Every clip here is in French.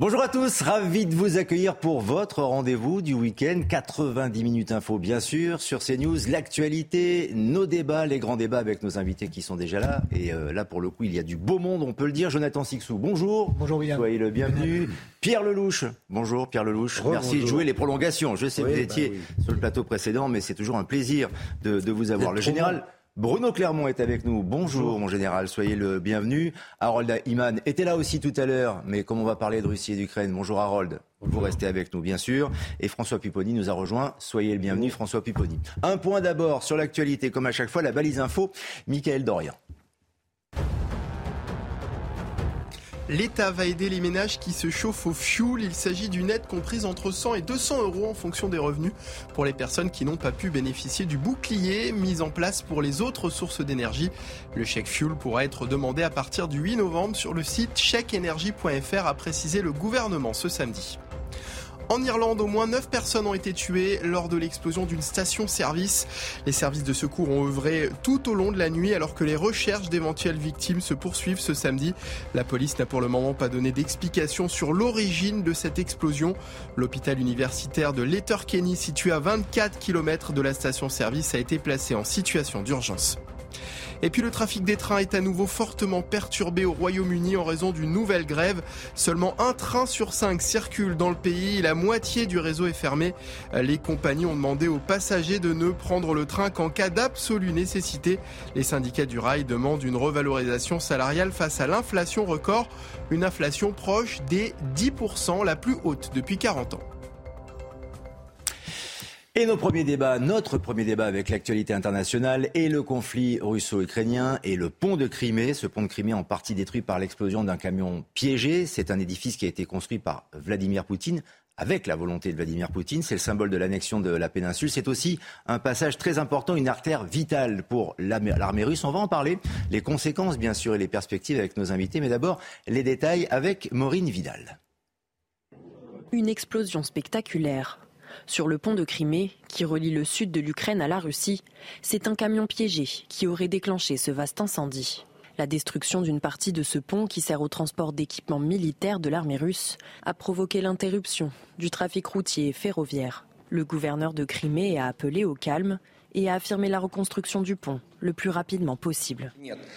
Bonjour à tous, ravi de vous accueillir pour votre rendez-vous du week-end. 90 minutes info, bien sûr, sur CNews. L'actualité, nos débats, les grands débats avec nos invités qui sont déjà là. Et euh, là, pour le coup, il y a du beau monde, on peut le dire. Jonathan Sixou, bonjour. Bonjour, William. Soyez le bienvenu. Pierre Lelouch, bonjour Pierre Lelouch. Merci de jouer les prolongations. Je sais que Oui, vous étiez bah oui. sur le plateau précédent, mais c'est toujours un plaisir de, de vous avoir. Le général. Bruno Clermont est avec nous. Bonjour, mon général, soyez le bienvenu. Harold Iman était là aussi tout à l'heure, mais comme on va parler de Russie et d'Ukraine, bonjour Harold, vous restez avec nous bien sûr. Et François Pupponi nous a rejoint. Soyez le bienvenu, François Pupponi. Un point d'abord sur l'actualité, comme à chaque fois, la balise info, Michael Dorian. L'État va aider les ménages qui se chauffent au fioul. Il s'agit d'une aide comprise entre 100 et 200 euros en fonction des revenus pour les personnes qui n'ont pas pu bénéficier du bouclier mis en place pour les autres sources d'énergie. Le chèque fuel pourra être demandé à partir du 8 novembre sur le site chèqueénergie.fr, a précisé le gouvernement ce samedi. En Irlande, au moins 9 personnes ont été tuées lors de l'explosion d'une station-service. Les services de secours ont œuvré tout au long de la nuit alors que les recherches d'éventuelles victimes se poursuivent ce samedi. La police n'a pour le moment pas donné d'explication sur l'origine de cette explosion. L'hôpital universitaire de Letterkenny, situé à 24 km de la station-service, a été placé en situation d'urgence. Et puis le trafic des trains est à nouveau fortement perturbé au Royaume-Uni en raison d'une nouvelle grève. Seulement un train sur cinq circule dans le pays. La moitié du réseau est fermé. Les compagnies ont demandé aux passagers de ne prendre le train qu'en cas d'absolue nécessité. Les syndicats du rail demandent une revalorisation salariale face à l'inflation record. Une inflation proche des 10%, la plus haute depuis 40 ans. Et nos premiers débats, notre premier débat avec l'actualité internationale et le conflit russo-ukrainien et le pont de Crimée. Ce pont de Crimée en partie détruit par l'explosion d'un camion piégé. C'est un édifice qui a été construit par Vladimir Poutine avec la volonté de Vladimir Poutine. C'est le symbole de l'annexion de la péninsule. C'est aussi un passage très important, une artère vitale pour l'armée russe. On va en parler. Les conséquences, bien sûr, et les perspectives avec nos invités. Mais d'abord, les détails avec Maureen Vidal. Une explosion spectaculaire. Sur le pont de Crimée, qui relie le sud de l'Ukraine à la Russie, c'est un camion piégé qui aurait déclenché ce vaste incendie. La destruction d'une partie de ce pont qui sert au transport d'équipements militaires de l'armée russe a provoqué l'interruption du trafic routier et ferroviaire. Le gouverneur de Crimée a appelé au calme et a affirmé la reconstruction du pont le plus rapidement possible.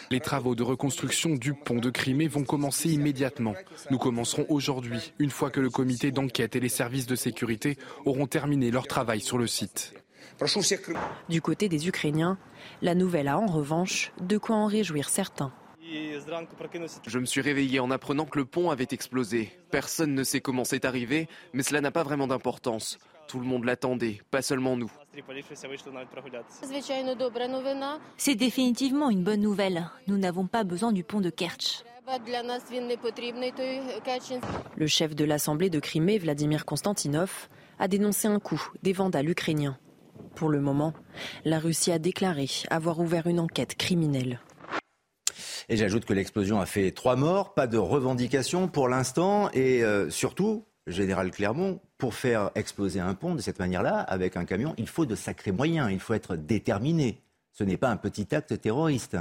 Les travaux de reconstruction du pont de Crimée vont commencer immédiatement. Nous commencerons aujourd'hui, une fois que le comité d'enquête et les services de sécurité auront terminé leur travail sur le site. Du côté des Ukrainiens, la nouvelle a en revanche de quoi en réjouir certains. Je me suis réveillé en apprenant que le pont avait explosé. Personne ne sait comment c'est arrivé, mais cela n'a pas vraiment d'importance. Tout le monde l'attendait, pas seulement nous. C'est définitivement une bonne nouvelle. Nous n'avons pas besoin du pont de Kerch. Le chef de l'Assemblée de Crimée, Vladimir Konstantinov, a dénoncé un coup des vandales ukrainiens. Pour le moment, la Russie a déclaré avoir ouvert une enquête criminelle. Et j'ajoute que l'explosion a fait trois morts, pas de revendication pour l'instant, et euh, surtout, Général Clermont, pour faire exploser un pont de cette manière-là, avec un camion, il faut de sacrés moyens, il faut être déterminé. Ce n'est pas un petit acte terroriste.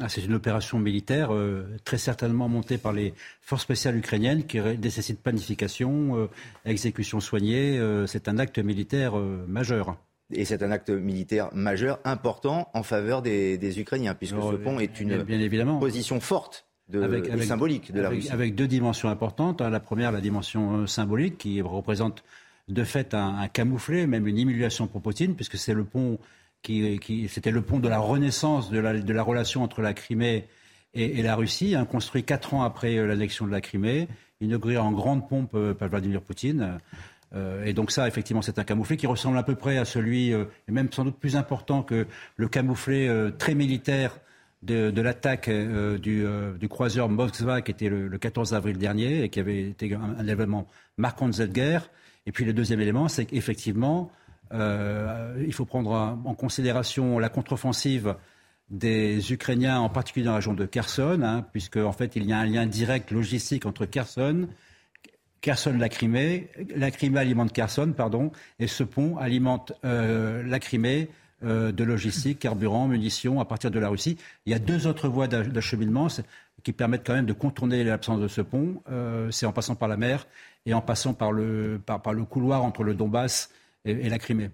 Ah, c'est une opération militaire euh, très certainement montée par les forces spéciales ukrainiennes qui nécessite planification, euh, exécution soignée. Euh, c'est un acte militaire majeur. Et c'est un acte militaire majeur, important en faveur des, des Ukrainiens, puisque Alors, ce pont est une bien, bien évidemment. position forte de, Avec- et avec- symbolique de la avec, Russie. avec deux dimensions importantes. hein. La première, la dimension euh, symbolique, qui représente de fait un, un camouflet, même une humiliation pour Poutine, puisque c'est le pont qui, qui- c'était le pont de la renaissance de la, de la relation entre la Crimée et, et la Russie, hein, construit quatre ans après euh, l'annexion de la Crimée, inauguré en grande pompe euh, par Vladimir Poutine. Euh, et donc ça, effectivement, c'est un camouflet qui ressemble à peu près à celui, euh, et même sans doute plus important que le camouflet euh, très militaire de, l'attaque du, croiseur Moskva qui était le, 14 avril dernier et qui avait été un, événement marquant de cette guerre. Et puis le deuxième élément, c'est qu'effectivement, il faut prendre en considération la contre-offensive des Ukrainiens, en particulier dans la région de Kherson, hein, puisque en fait il y a un lien direct logistique entre Kherson, Kherson la Crimée, la Crimée alimente Kherson, pardon, et ce pont alimente euh, la Crimée euh, de logistique, carburant, munitions à partir de la Russie. Il y a deux autres voies d'acheminement qui permettent quand même de contourner l'absence de ce pont. Euh, c'est en passant par la mer et en passant par le, par, le couloir entre le Donbass et la Crimée.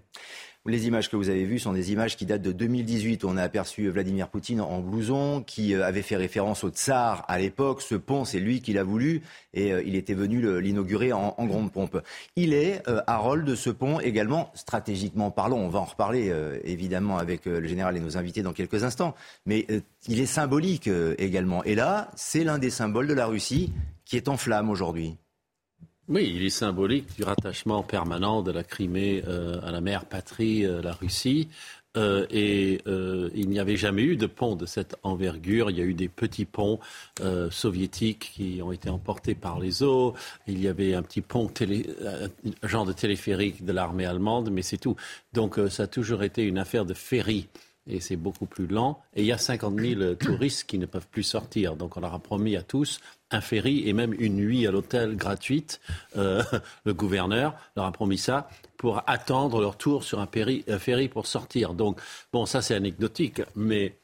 Les images que vous avez vues sont des images qui datent de 2018. On a aperçu Vladimir Poutine en blouson, qui euh, avait fait référence au tsar à l'époque. Ce pont, c'est lui qui l'a voulu et euh, il était venu l'inaugurer en, grande pompe. Il est, euh, Harold, de ce pont également, stratégiquement parlant, on va en reparler évidemment avec le général et nos invités dans quelques instants, mais il est symbolique également. Et là, c'est l'un des symboles de la Russie qui est en flamme aujourd'hui. Oui, il est symbolique du rattachement permanent de la Crimée euh, à la mère patrie, euh, la Russie. Euh, et il n'y avait jamais eu de pont de cette envergure. Il y a eu des petits ponts soviétiques qui ont été emportés par les eaux. Il y avait un petit pont, télé, genre de téléphérique de l'armée allemande, mais c'est tout. Donc ça a toujours été une affaire de ferry et c'est beaucoup plus lent. Et il y a 50 000 touristes qui ne peuvent plus sortir. Donc on leur a promis à tous un ferry et même une nuit à l'hôtel gratuite. Euh, le gouverneur leur a promis ça pour attendre leur tour sur un, ferry pour sortir. Donc, bon, ça c'est anecdotique, mais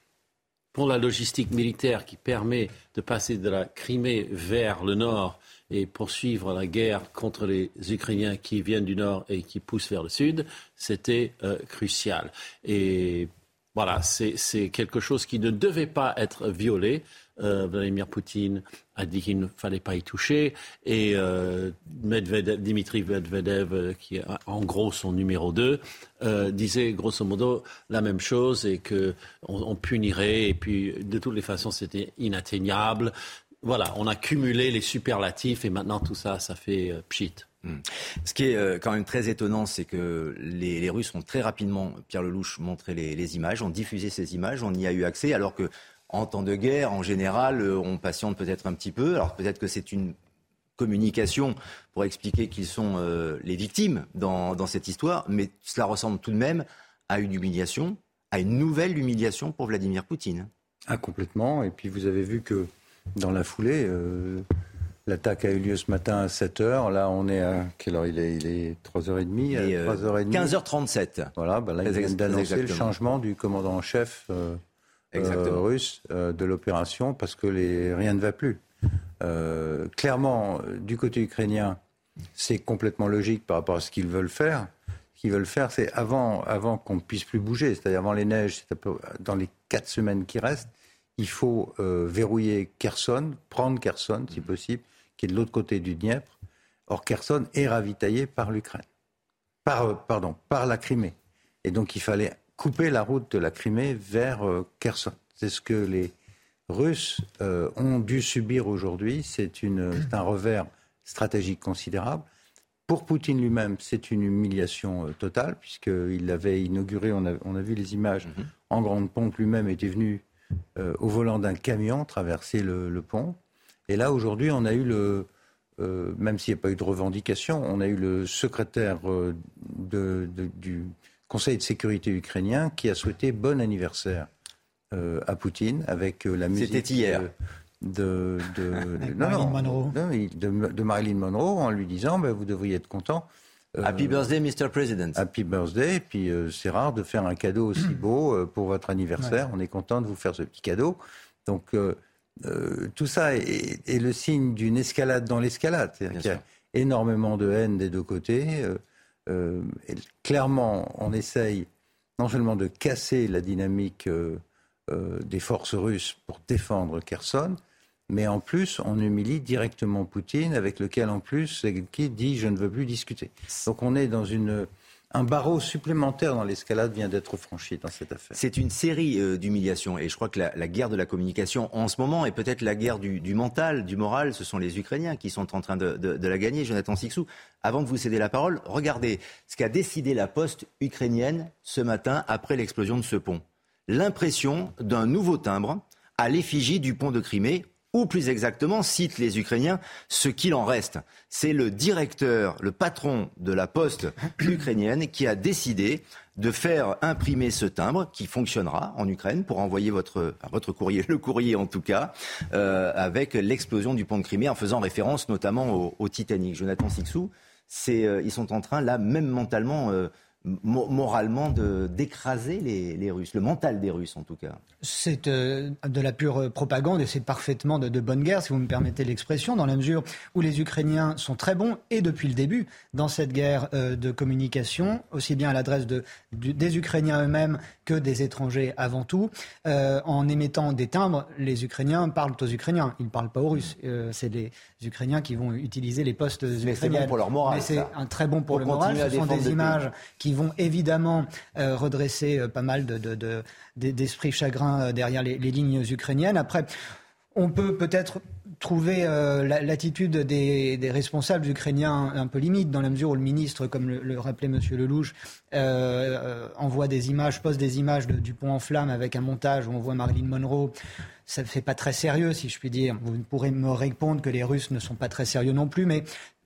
pour la logistique militaire qui permet de passer de la Crimée vers le nord et poursuivre la guerre contre les Ukrainiens qui viennent du nord et qui poussent vers le sud, c'était euh, crucial. Et voilà, c'est quelque chose qui ne devait pas être violé. Euh, Vladimir Poutine a dit qu'il ne fallait pas y toucher. Et euh, Dimitri Medvedev, euh, qui est en gros son numéro 2, disait grosso modo la même chose et qu'on on punirait. Et puis, de toutes les façons, c'était inatteignable. Voilà, on a cumulé les superlatifs et maintenant tout ça, ça fait pchit. Hmm. Ce qui est euh, quand même très étonnant, c'est que les, Russes ont très rapidement, Pierre Lelouch, montré les, images, ont diffusé ces images, on y a eu accès, alors que en temps de guerre, en général, euh, on patiente peut-être un petit peu. Alors peut-être que c'est une communication pour expliquer qu'ils sont euh, les victimes dans, cette histoire, mais cela ressemble tout de même à une humiliation, à une nouvelle humiliation pour Vladimir Poutine. Ah, complètement. Et puis vous avez vu que dans la foulée, L'attaque a eu lieu ce matin à 7h. Là, on est à quelle heure? Il est Il est 3h30 3h30. 15h37. Voilà, bah là, il vient d'annoncer le changement du commandant en chef euh, euh, russe euh, de l'opération parce que les, rien ne va plus. clairement, du côté ukrainien, c'est complètement logique par rapport à ce qu'ils veulent faire. Ce qu'ils veulent faire, c'est avant, avant qu'on ne puisse plus bouger, c'est-à-dire avant les neiges, dans les quatre semaines qui restent, il faut verrouiller Kherson, prendre Kherson si possible, qui est de l'autre côté du Dniepr. Or, Kherson est ravitaillé par l'Ukraine. Par, euh, pardon, par la Crimée. Et donc, il fallait couper la route de la Crimée vers euh, Kherson. C'est ce que les Russes euh, ont dû subir aujourd'hui. C'est un revers stratégique considérable. Pour Poutine lui-même, c'est une humiliation totale, puisqu'il l'avait inauguré, on a, vu les images, mhm. en grande pompe, lui-même était venu au volant d'un camion traverser le pont. Et là, aujourd'hui, on a eu le, euh, même s'il n'y a pas eu de revendication, on a eu le secrétaire euh, du Conseil de sécurité ukrainien qui a souhaité bon anniversaire euh, à Poutine avec la musique. C'était hier. De, Marilyn Monroe. de, Marilyn Monroe en lui disant ben, vous devriez être content. Happy birthday, Mr. President. Happy birthday. Et puis c'est rare de faire un cadeau aussi beau pour votre anniversaire. On est content de vous faire ce petit cadeau. Donc euh, tout ça est, le signe d'une escalade dans l'escalade. Il y a énormément de haine des deux côtés. Euh, euh, clairement, on essaye non seulement de casser la dynamique des forces russes pour défendre Kherson, mais en plus, on humilie directement Poutine, avec lequel, en plus, qui dit je ne veux plus discuter. Donc on est dans un barreau supplémentaire dans l'escalade vient d'être franchi dans cette affaire. C'est une série euh, d'humiliations et je crois que la, guerre de la communication en ce moment est peut-être la guerre du, mental, du moral. Ce sont les Ukrainiens qui sont en train de, la gagner. Jonathan Sixou, avant de vous céder la parole, regardez ce qu'a décidé la poste ukrainienne ce matin après l'explosion de ce pont. L'impression d'un nouveau timbre à l'effigie du pont de Crimée ou plus exactement, cite les Ukrainiens, ce qu'il en reste. C'est le directeur, le patron de la poste ukrainienne qui a décidé de faire imprimer ce timbre qui fonctionnera en Ukraine pour envoyer votre, votre courrier, le courrier en tout cas, euh, avec l'explosion du pont de Crimée en faisant référence notamment au, Titanic. Jonathan Sixou, c'est, euh, ils sont en train là, même mentalement, euh, moralement d'écraser les, les, Russes, le mental des Russes en tout cas. C'est euh, de la pure propagande et c'est parfaitement de, de, bonne guerre, si vous me permettez l'expression, dans la mesure où les Ukrainiens sont très bons et depuis le début dans cette guerre euh, de communication, aussi bien à l'adresse de, des Ukrainiens eux-mêmes que des étrangers avant tout. Euh, en émettant des timbres, les Ukrainiens parlent aux Ukrainiens, ils ne parlent pas aux Russes. c'est les Ukrainiens qui vont utiliser les postes ukrainiens. C'est bon pour leur moral. Mais c'est un très bon pour, le moral. Ce sont des images qui vont évidemment euh, redresser euh, pas mal d'esprits de, chagrins euh, derrière les, lignes ukrainiennes. Après, on peut peut-être trouver l'attitude des, responsables ukrainiens un peu limite, dans la mesure où le ministre, comme le, rappelait M. Lelouch, envoie des images, poste des images du pont en flammes avec un montage où on voit Marilyn Monroe. Ça ne fait pas très sérieux, si je puis dire. Vous pourrez me répondre que les Russes ne sont pas très sérieux non plus, mais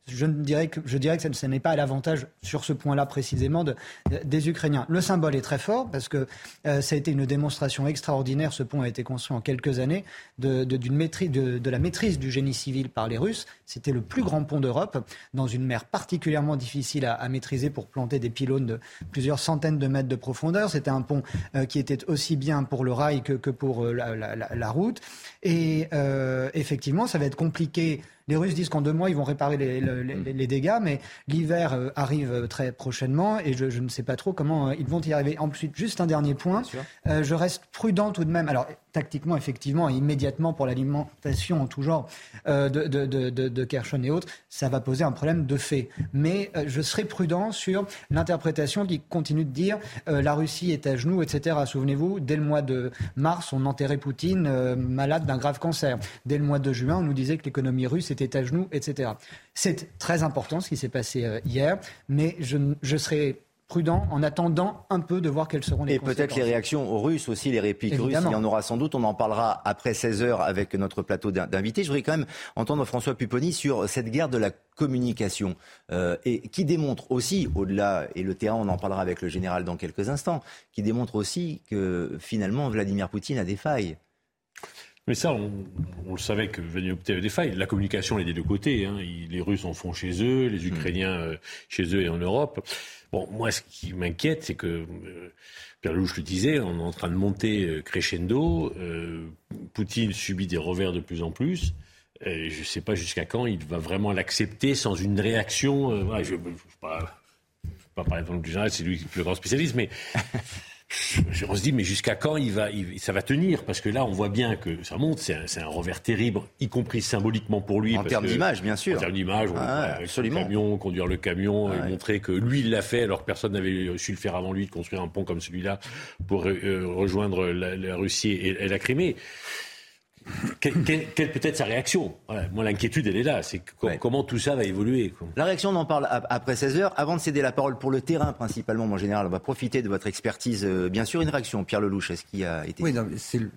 je dirais que, je dirais que ce n'est pas à l'avantage sur ce point-là précisément de, des Ukrainiens. Le symbole est très fort parce que euh, ça a été une démonstration extraordinaire. Ce pont a été construit en quelques années de, de, maîtrise, de, la maîtrise du génie civil par les Russes. C'était le plus grand pont d'Europe dans une mer particulièrement difficile à, à, maîtriser pour planter des pylônes de plusieurs centaines de mètres de profondeur. C'était un pont euh, qui était aussi bien pour le rail que, que pour euh, la, la, la, route. Et effectivement, ça va être compliqué les Russes disent qu'en deux mois, ils vont réparer les, mm. dégâts, mais l'hiver euh, arrive euh, très prochainement et je, ne sais pas trop comment euh, ils vont y arriver. Ensuite, juste un dernier point. je reste prudent tout de même. Alors, tactiquement, effectivement, et immédiatement pour l'alimentation en tout genre de, de, de, Kershon et autres, ça va poser un problème de fait. Mais je serai prudent sur l'interprétation qui continue de dire la Russie est à genoux, etc. Souvenez-vous, dès le mois de mars, on enterrait Poutine malade d'un grave cancer. Dès le mois de juin, on nous disait que l'économie russe était à genoux, etc. C'est très important ce qui s'est passé euh, hier, mais je, je serai prudent en attendant un peu de voir quelles seront les Et peut-être les réactions aux Russes aussi, les répliques russes, il y en aura sans doute. On en parlera après 16 heures avec notre plateau d'invités. Je voudrais quand même entendre François Pupponi sur cette guerre de la communication euh, et qui démontre aussi, au-delà, et le terrain, on en parlera avec le général dans quelques instants, qui démontre aussi que finalement Vladimir Poutine a des failles. Mais ça, on, le savait que Vladimir Poutine avait des failles. La communication, elle est des deux côtés. Hein. les Russes en font chez eux, les Ukrainiens euh, chez eux et en Europe. Bon, moi, ce qui m'inquiète, c'est que, euh, Pierre Louche le disait, on est en train de monter euh, crescendo. Poutine subit des revers de plus en plus. Et je ne sais pas jusqu'à quand il va vraiment l'accepter sans une réaction. je ne pas, pas parler du général, c'est lui le plus grand spécialiste, mais on se dit, mais jusqu'à quand il va, ça va tenir? Parce que là, on voit bien que ça monte. C'est un, revers terrible, y compris symboliquement pour lui. En termes d'image, bien sûr. En termes d'image, ah, absolument. Le camion, conduire le camion, et montrer que lui, il l'a fait, alors que personne n'avait su le faire avant lui, de construire un pont comme celui-là pour euh, rejoindre la, Russie et la Crimée quelle, peut être sa réaction? Moi, l'inquiétude, elle est là. C'est comment tout ça va évoluer. La réaction, on en parle après 16 heures. Avant de céder la parole pour le terrain, principalement, mon général, on va profiter de votre expertise. Euh, bien sûr, une réaction, Pierre Lelouch, est-ce qui a été. Oui, non, M.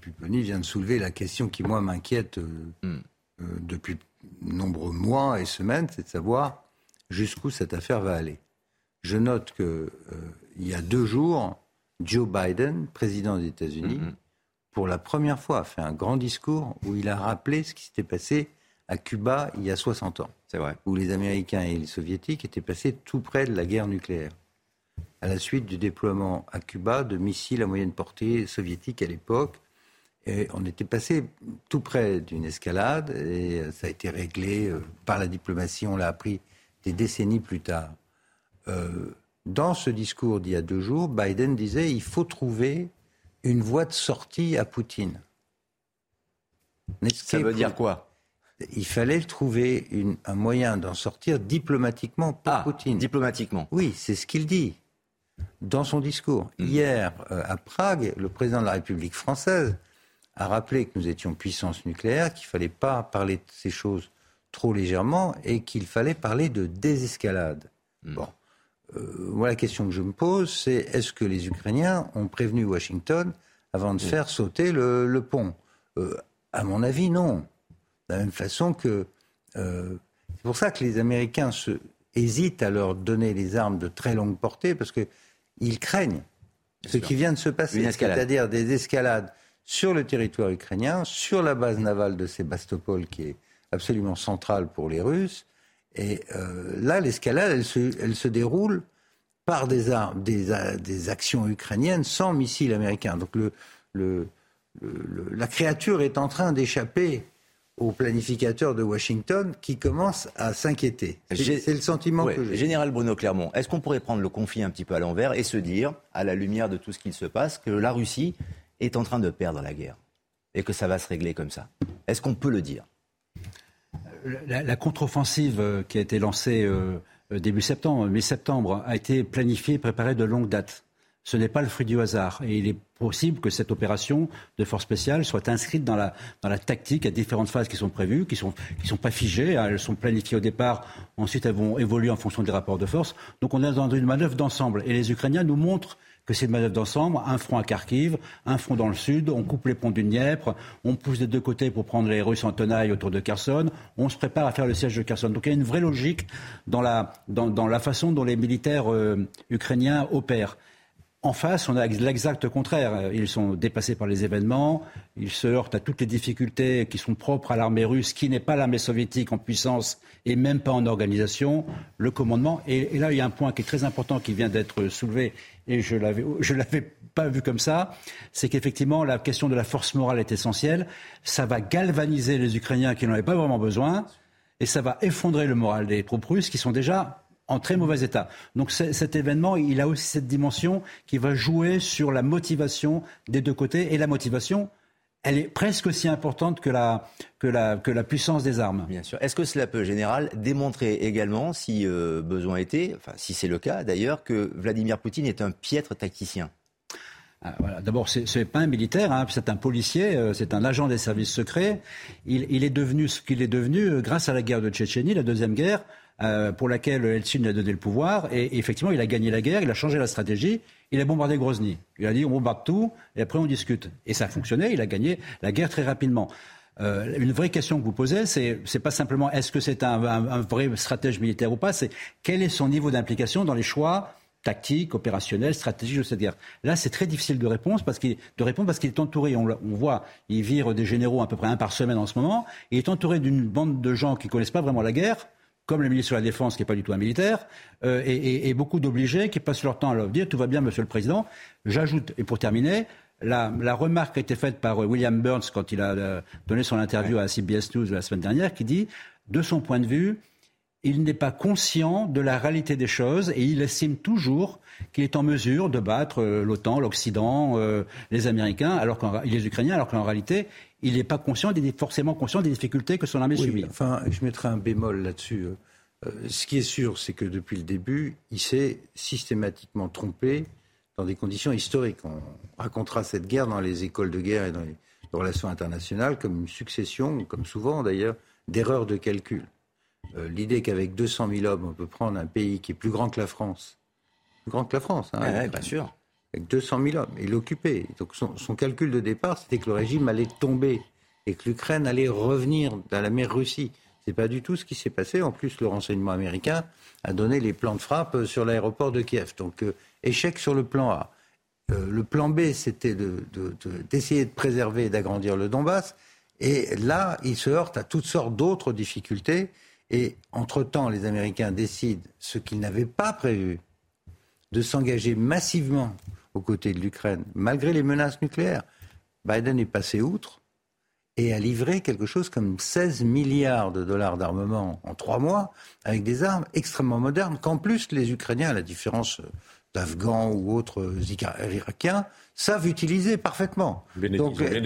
Pupponi vient de soulever la question qui, moi, m'inquiète euh, euh, depuis de nombreux mois et semaines, c'est de savoir jusqu'où cette affaire va aller. Je note qu'il il y a deux jours, Joe Biden, président des États-Unis, hmm, hmm pour la première fois, a fait un grand discours où il a rappelé ce qui s'était passé à Cuba il y a 60 ans. C'est vrai. Où les Américains et les Soviétiques étaient passés tout près de la guerre nucléaire. À la suite du déploiement à Cuba de missiles à moyenne portée soviétiques à l'époque. Et on était passé tout près d'une escalade et ça a été réglé euh, par la diplomatie, on l'a appris des décennies plus tard. Euh, dans ce discours d'il y a deux jours, Biden disait il faut trouver une voie de sortie à Poutine. Ça veut dire quoi? Il fallait trouver un moyen d'en sortir diplomatiquement pour ah, Poutine. Diplomatiquement Oui, c'est ce qu'il dit dans son discours. Hmm. Hier, euh, à Prague, le président de la République française a rappelé que nous étions puissance nucléaire, qu'il ne fallait pas parler de ces choses trop légèrement et qu'il fallait parler de désescalade. Hmm. Bon. Euh, moi, la question que je me pose, c'est est-ce que les Ukrainiens ont prévenu Washington avant de faire sauter le, pont? Euh, À mon avis, non. De la même façon que... Euh, c'est pour ça que les Américains se, hésitent à leur donner les armes de très longue portée, parce qu'ils craignent ce qui vient de se passer, c'est-à-dire des escalades sur le territoire ukrainien, sur la base navale de Sébastopol, qui est absolument centrale pour les Russes. Et euh, là, l'escalade, elle se, elle se déroule par des, armes, des, des, actions ukrainiennes sans missiles américains. Donc le, le, la créature est en train d'échapper aux planificateurs de Washington qui commencent à s'inquiéter. C'est le sentiment que j'ai. Général Bruno Clermont, est-ce qu'on pourrait prendre le conflit un petit peu à l'envers et se dire, à la lumière de tout ce qu'il se passe, que la Russie est en train de perdre la guerre et que ça va se régler comme ça? Est-ce qu'on peut le dire? La, contre-offensive euh, qui a été lancée euh, euh, début septembre, mi-septembre, a été planifiée, préparée de longue date. Ce n'est pas le fruit du hasard. Et il est possible que cette opération de force spéciale soit inscrite dans la, dans la tactique à différentes phases qui sont prévues, qui ne sont, qui sont pas figées. Hein. Elles sont planifiées au départ. Ensuite, elles vont évoluer en fonction des rapports de force. Donc on est dans une manœuvre d'ensemble. Et les Ukrainiens nous montrent que c'est une manœuvre d'ensemble, un front à Kharkiv, un front dans le sud, on coupe les ponts du Dniepr, on pousse des deux côtés pour prendre les Russes en tenaille autour de Kherson, on se prépare à faire le siège de Kherson. Donc il y a une vraie logique dans la, dans, la façon dont les militaires euh, ukrainiens opèrent. En face, on a l'exact contraire. Ils sont dépassés par les événements, ils se heurtent à toutes les difficultés qui sont propres à l'armée russe, qui n'est pas l'armée soviétique en puissance et même pas en organisation, le commandement. Et, là, il y a un point qui est très important qui vient d'être soulevé et je l'avais, je l'avais pas vu comme ça, c'est qu'effectivement la question de la force morale est essentielle. Ça va galvaniser les Ukrainiens qui n'en avaient pas vraiment besoin, et ça va effondrer le moral des troupes russes qui sont déjà en très mauvais état. Donc cet événement, il a aussi cette dimension qui va jouer sur la motivation des deux côtés, et la motivation, elle est presque aussi importante que la, que la, que la puissance des armes. Bien sûr. Est-ce que cela peut, général, démontrer également, si euh, besoin était, enfin si c'est le cas d'ailleurs, que Vladimir Poutine est un piètre tacticien? Ah, voilà. D'abord, ce n'est pas un militaire, hein, c'est un policier, euh, c'est un agent des services secrets. Il, il est devenu ce qu'il est devenu euh, grâce à la guerre de Tchétchénie, la deuxième guerre, euh, pour laquelle Eltsine a donné le pouvoir. Et, effectivement, il a gagné la guerre, il a changé la stratégie, il a bombardé Grozny. Il a dit on bombarde tout et après on discute. Et ça a fonctionné, il a gagné la guerre très rapidement. Euh, une vraie question que vous posez, c'est c'est pas simplement est-ce que c'est un, un, vrai stratège militaire ou pas, c'est quel est son niveau d'implication dans les choix tactiques, opérationnels, stratégiques de cette guerre? Là, c'est très difficile de répondre parce qu'il de parce qu'il est entouré. On, on, voit, il vire des généraux à peu près un par semaine en ce moment. Il est entouré d'une bande de gens qui connaissent pas vraiment la guerre comme le ministre de la Défense, qui n'est pas du tout un militaire, euh, et, beaucoup d'obligés qui passent leur temps à leur dire tout va bien, Monsieur le Président. J'ajoute, et pour terminer, la, remarque a été faite par euh, William Burns quand il a euh, donné son interview à CBS News la semaine dernière, qui dit, de son point de vue, il n'est pas conscient de la réalité des choses et il estime toujours qu'il est en mesure de battre l'OTAN, l'Occident, les Américains, alors les Ukrainiens, alors qu'en réalité, il n'est pas conscient, forcément conscient des difficultés que son armée subit. Enfin, je mettrai un bémol là-dessus. Euh, ce qui est sûr, c'est que depuis le début, il s'est systématiquement trompé dans des conditions historiques. On racontera cette guerre dans les écoles de guerre et dans les relations internationales comme une succession, comme souvent d'ailleurs, d'erreurs de calcul. Euh, l'idée qu'avec 200 000 hommes, on peut prendre un pays qui est plus grand que la France, plus grand que la France, hein, bien sûr avec 200 000 hommes, et l'occuper. Donc son, calcul de départ, c'était que le régime allait tomber et que l'Ukraine allait revenir dans la mer Russie. C'est pas du tout ce qui s'est passé. En plus, le renseignement américain a donné les plans de frappe sur l'aéroport de Kiev. Donc euh, échec sur le plan A. Euh, le plan B, c'était d'essayer de, de, préserver et d'agrandir le Donbass. Et là, il se heurte à toutes sortes d'autres difficultés. Et entre-temps, les Américains décident ce qu'ils n'avaient pas prévu, de s'engager massivement aux côtés de l'Ukraine, malgré les menaces nucléaires. Biden est passé outre et a livré quelque chose comme 16 milliards de dollars d'armement en trois mois, avec des armes extrêmement modernes, qu'en plus les Ukrainiens, à la différence d'Afghans ou autres Irakiens, savent utiliser parfaitement. Donc, euh,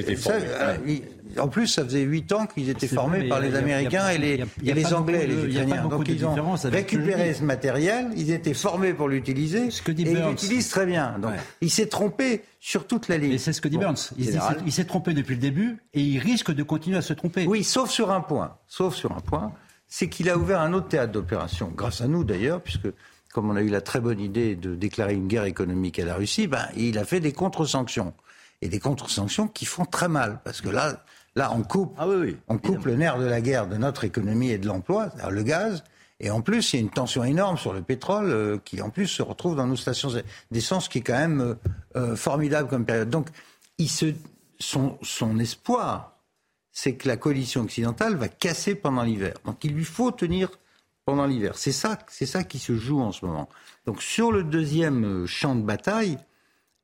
en plus, ça faisait huit ans qu'ils étaient formés par les Américains et les, les Anglais, les Ukrainiens. Donc ils ont récupéré ce matériel, ils étaient formés pour l'utiliser, et ils l'utilisent très bien. Donc il s'est trompé sur toute la ligne. c'est ce que dit Burns. Il s'est trompé depuis le début et il risque de continuer à se tromper. Oui, sauf sur un point. Sauf sur un point, c'est qu'il a ouvert un autre théâtre d'opération, grâce à nous d'ailleurs, puisque comme on a eu la très bonne idée de déclarer une guerre économique à la Russie, ben, il a fait des contre-sanctions. et des contre-sanctions qui font très mal. Parce que là, là on coupe, ah on coupe le nerf de la guerre de notre économie et de l'emploi, le gaz. Et en plus, il y a une tension énorme sur le pétrole euh, qui, en plus, se retrouve dans nos stations d'essence, qui est quand même euh, euh, formidable comme période. Donc, il se, son, son espoir, c'est que la coalition occidentale va casser pendant l'hiver. Donc, il lui faut tenir pendant l'hiver. C'est ça, c'est ça qui se joue en ce moment. Donc, sur le deuxième champ de bataille,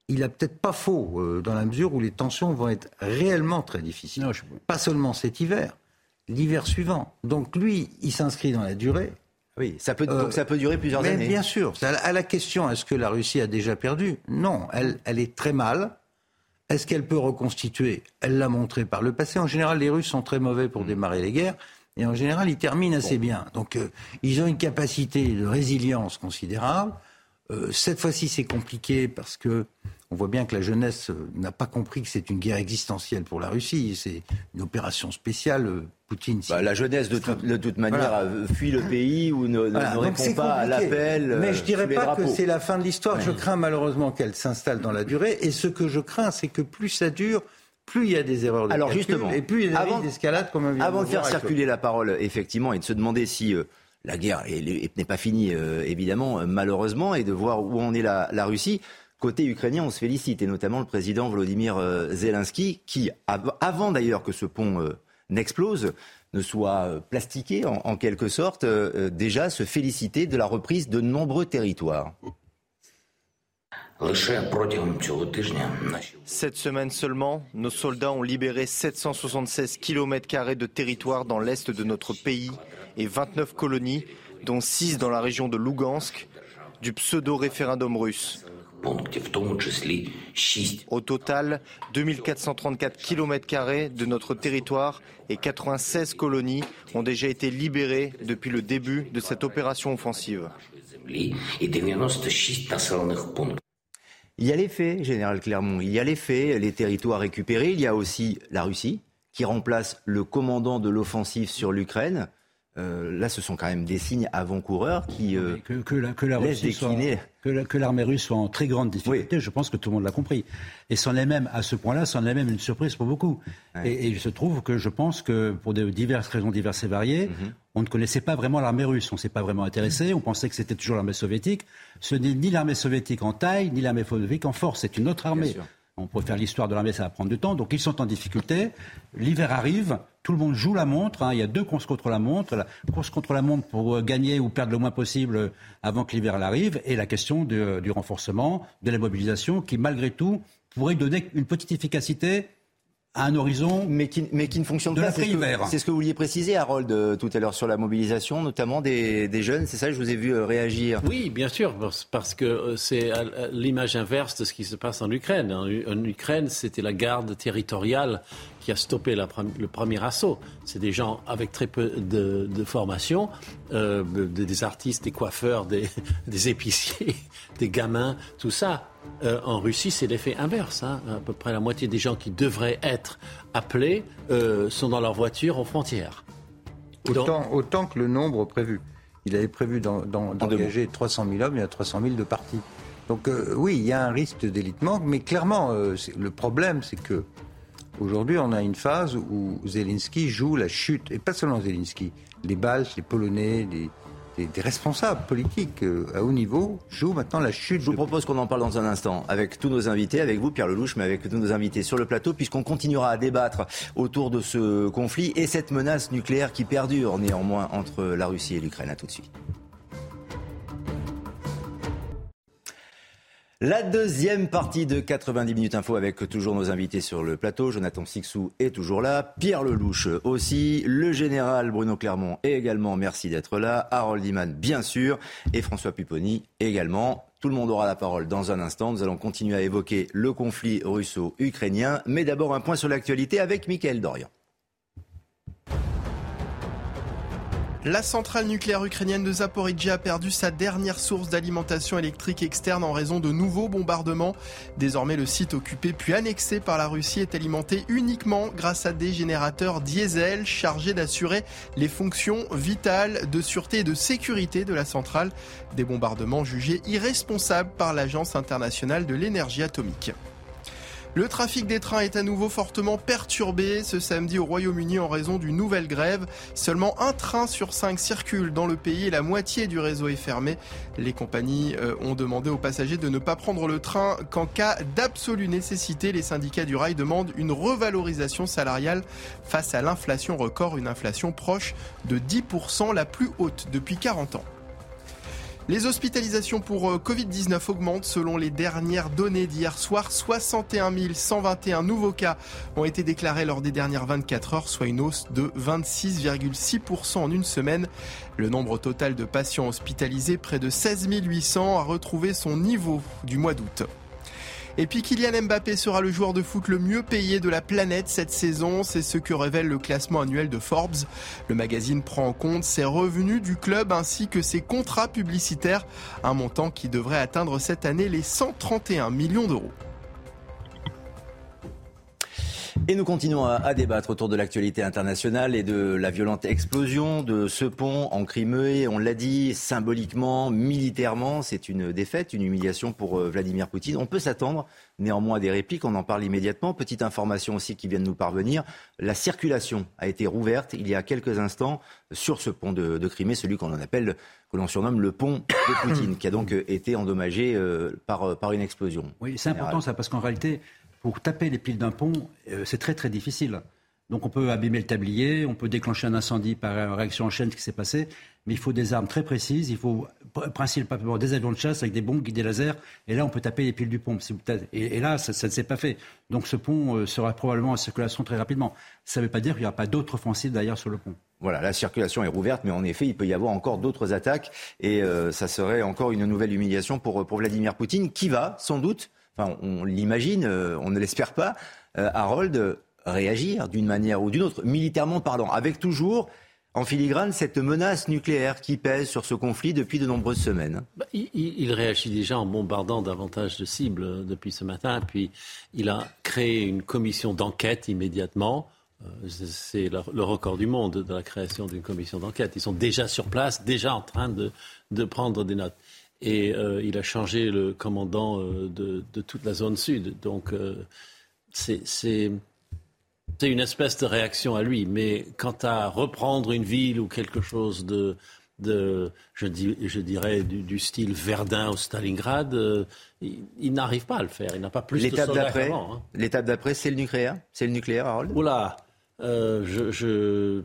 il a peut-être pas faux euh, dans la mesure où les tensions vont être réellement très difficiles. Pas seulement cet hiver, l'hiver suivant. Donc lui, il s'inscrit dans la durée. Oui, ça peut, donc ça peut durer plusieurs mais années. Bien sûr. À la question, est-ce que la Russie a déjà perdu? Non, elle, elle est très mal. Est-ce qu'elle peut reconstituer? Elle l'a montré par le passé. En général, les Russes sont très mauvais pour hmm. démarrer les guerres. Et en général, ils terminent assez bien. Donc, euh, ils ont une capacité de résilience considérable. Euh, cette fois-ci, c'est compliqué parce que on voit bien que la jeunesse euh, n'a pas compris que c'est une guerre existentielle pour la Russie. C'est une opération spéciale. Poutine. Bah, la jeunesse, de, toute manière, fuit le pays ou ne, répond pas à l'appel. Mais je dirais pas que c'est la fin de l'histoire. Je crains malheureusement qu'elle s'installe dans la durée. Et ce que je crains, c'est que plus ça dure, plus il y a des erreurs de Alors justement, et plus il y a des d'escalade comme on Avant de faire circuler la parole, effectivement, et de se demander si la guerre n'est pas finie, évidemment, malheureusement, et de voir où en est la Russie. Côté ukrainien, on se félicite, et notamment le président Volodymyr euh, Zelensky, qui, avant d'ailleurs que ce pont euh, n'explose, ne soit euh, plastiqué en, quelque sorte, déjà se félicitait de la reprise de nombreux territoires. Cette semaine seulement, nos soldats ont libéré 776 km de territoire dans l'est de notre pays et 29 colonies, dont 6 dans la région de Lugansk, du pseudo-référendum russe. Au total, 2434 km de notre territoire et 96 colonies ont déjà été libérées depuis le début de cette opération offensive. Il y a les faits, Général Clermont, il y a les faits, les territoires récupérés, il y a aussi la Russie qui remplace le commandant de l'offensive sur l'Ukraine. Euh, là, ce sont quand même des signes avant-coureurs qui euh, que, que, la, que la laissent décliner. que l'armée russe soit en très grande difficulté, je pense que tout le monde l'a compris. Et c'en est même, à ce point-là, c'en est même une surprise pour beaucoup. Et, il se trouve que je pense que, pour diverses raisons diverses et variées, mhm. on ne connaissait pas vraiment l'armée russe. On ne s'est pas vraiment intéressé. On pensait que c'était toujours l'armée soviétique. Ce n'est ni l'armée soviétique en taille, ni l'armée soviétique en force. C'est une autre armée. On peut faire l'histoire de l'armée, ça va prendre du temps. Donc ils sont en difficulté. L'hiver arrive, tout le monde joue la montre. Hein. Il y a deux courses contre la montre. La course contre la montre pour euh, gagner ou perdre le moins possible euh, avant que l'hiver arrive. Et la question euh, du renforcement, de la mobilisation, qui malgré tout pourrait donner une petite efficacité à un horizon mais qui, mais qui ne fonctionne pas. C'est ce, que vous vouliez préciser, Harold, euh, tout à l'heure sur la mobilisation, notamment des, des jeunes. C'est ça, je vous ai vu euh, réagir. Oui, bien sûr, parce que euh, c'est l'image inverse de ce qui se passe en Ukraine. En, Ukraine, c'était la garde territoriale qui a stoppé la, le premier assaut. C'est des gens avec très peu de, de formation, euh, des artistes, des coiffeurs, des, des épiciers, des gamins, tout ça. Euh, en Russie, c'est l'effet inverse. Hein. À peu près la moitié des gens qui devraient être appelés euh, sont dans leur voiture aux frontières. Autant, autant, que le nombre prévu. Il avait prévu d'engager 300 000 hommes, il y a 300 000 de partis. Donc euh, oui, il y a un risque d'élitement, mais clairement, le problème, c'est que aujourd'hui, on a une phase où Zelensky joue la chute, et pas seulement Zelensky, les Baltes, les Polonais, les, des, responsables politiques euh, à haut niveau jouent maintenant la chute. Je vous propose qu'on en parle dans un instant avec tous nos invités, avec vous Pierre Lelouch, mais avec tous nos invités sur le plateau, puisqu'on continuera à débattre autour de ce conflit et cette menace nucléaire qui perdure néanmoins entre la Russie et l'Ukraine. À tout de suite. La deuxième partie de 90 minutes info avec toujours nos invités sur le plateau. Jonathan Sixou est toujours là, Pierre Lelouch aussi, le général Bruno Clermont également, merci d'être là, Harold Iman bien sûr, et François Pupponi également. Tout le monde aura la parole dans un instant. Nous allons continuer à évoquer le conflit russo-ukrainien, mais d'abord un point sur l'actualité avec Mickaël Dorian. La centrale nucléaire ukrainienne de Zaporizhia a perdu sa dernière source d'alimentation électrique externe en raison de nouveaux bombardements. Désormais, le site occupé puis annexé par la Russie est alimenté uniquement grâce à des générateurs diesel chargés d'assurer les fonctions vitales de sûreté et de sécurité de la centrale. Des bombardements jugés irresponsables par l'Agence internationale de l'énergie atomique. Le trafic des trains est à nouveau fortement perturbé ce samedi au Royaume-Uni en raison d'une nouvelle grève. Seulement un train sur cinq circule dans le pays et la moitié du réseau est fermé. Les compagnies euh, ont demandé aux passagers de ne pas prendre le train qu'en cas d'absolue nécessité. Les syndicats du rail demandent une revalorisation salariale face à l'inflation record, une inflation proche de 10%, la plus haute depuis 40 ans. Les hospitalisations pour euh, Covid-19 augmentent selon les dernières données d'hier soir. 61 121 nouveaux cas ont été déclarés lors des dernières 24 heures, soit une hausse de 26,6% en une semaine. Le nombre total de patients hospitalisés, près de 16 800, a retrouvé son niveau du mois d'août. Et puis Kylian Mbappé sera le joueur de foot le mieux payé de la planète cette saison. C'est ce que révèle le classement annuel de Forbes. Le magazine prend en compte ses revenus du club ainsi que ses contrats publicitaires. Un montant qui devrait atteindre cette année les 131 millions d'euros. Et nous continuons à, débattre autour de l'actualité internationale et de la violente explosion de ce pont en Crimée. On l'a dit, symboliquement, militairement, c'est une défaite, une humiliation pour euh, Vladimir Poutine. On peut s'attendre néanmoins à des répliques, on en parle immédiatement. Petite information aussi qui vient de nous parvenir, la circulation a été rouverte il y a quelques instants sur ce pont de, Crimée, celui qu'on appelle, que l'on surnomme le pont de Poutine, qui a donc euh, été endommagé euh, par, par une explosion. Oui, c'est important ça, parce qu'en réalité, pour taper les piles d'un pont, euh, c'est très très difficile. Donc on peut abîmer le tablier, on peut déclencher un incendie par réaction en chaîne, ce qui s'est passé, mais il faut des armes très précises, il faut principalement des avions de chasse avec des bombes guidées laser, et là on peut taper les piles du pont. Et, là, ça, ne s'est pas fait. Donc ce pont euh, sera probablement en circulation très rapidement. Ça ne veut pas dire qu'il n'y aura pas d'autres offensives d'ailleurs sur le pont. Voilà, la circulation est rouverte, mais en effet, il peut y avoir encore d'autres attaques, et euh, ça serait encore une nouvelle humiliation pour Vladimir Poutine, qui va sans doute enfin on l'imagine, euh, on ne l'espère pas, euh, Harold réagir d'une manière ou d'une autre, militairement parlant, avec toujours en filigrane cette menace nucléaire qui pèse sur ce conflit depuis de nombreuses semaines. Bah, il, réagit déjà en bombardant davantage de cibles euh, depuis ce matin, puis il a créé une commission d'enquête immédiatement. C'est le record du monde de la création d'une commission d'enquête. Ils sont déjà sur place, déjà en train de prendre des notes et euh, il a changé le commandant euh, de, toute la zone sud. Donc euh, c'est une espèce de réaction à lui. Mais quant à reprendre une ville ou quelque chose de, de je, je, dirais, du, style Verdun ou Stalingrad, il, n'arrive pas à le faire. Il n'a pas plus de soldats hein. L'étape d'après, c'est le nucléaire C'est le nucléaire, Harold? Oula, je, je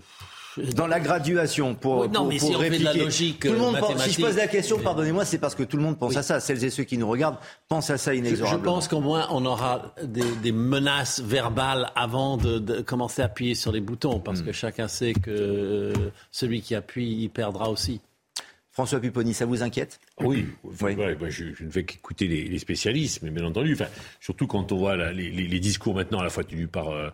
dans la graduation pour, non, mais si répliquer. On fait de la logique tout le monde pense, si je pose la question, pardonnez-moi, c'est parce que tout le monde pense à ça. Celles et ceux qui nous regardent pensent à ça inexorablement. Je, pense qu'au moins on aura des, menaces verbales avant de, commencer à appuyer sur les boutons, parce hmm. que chacun sait que euh, celui qui appuie, il perdra aussi. François Pupponi, ça vous inquiète? Oui, je, ne fais qu'écouter les, spécialistes, mais bien entendu, surtout quand on voit les, discours maintenant à la fois tenus par, euh,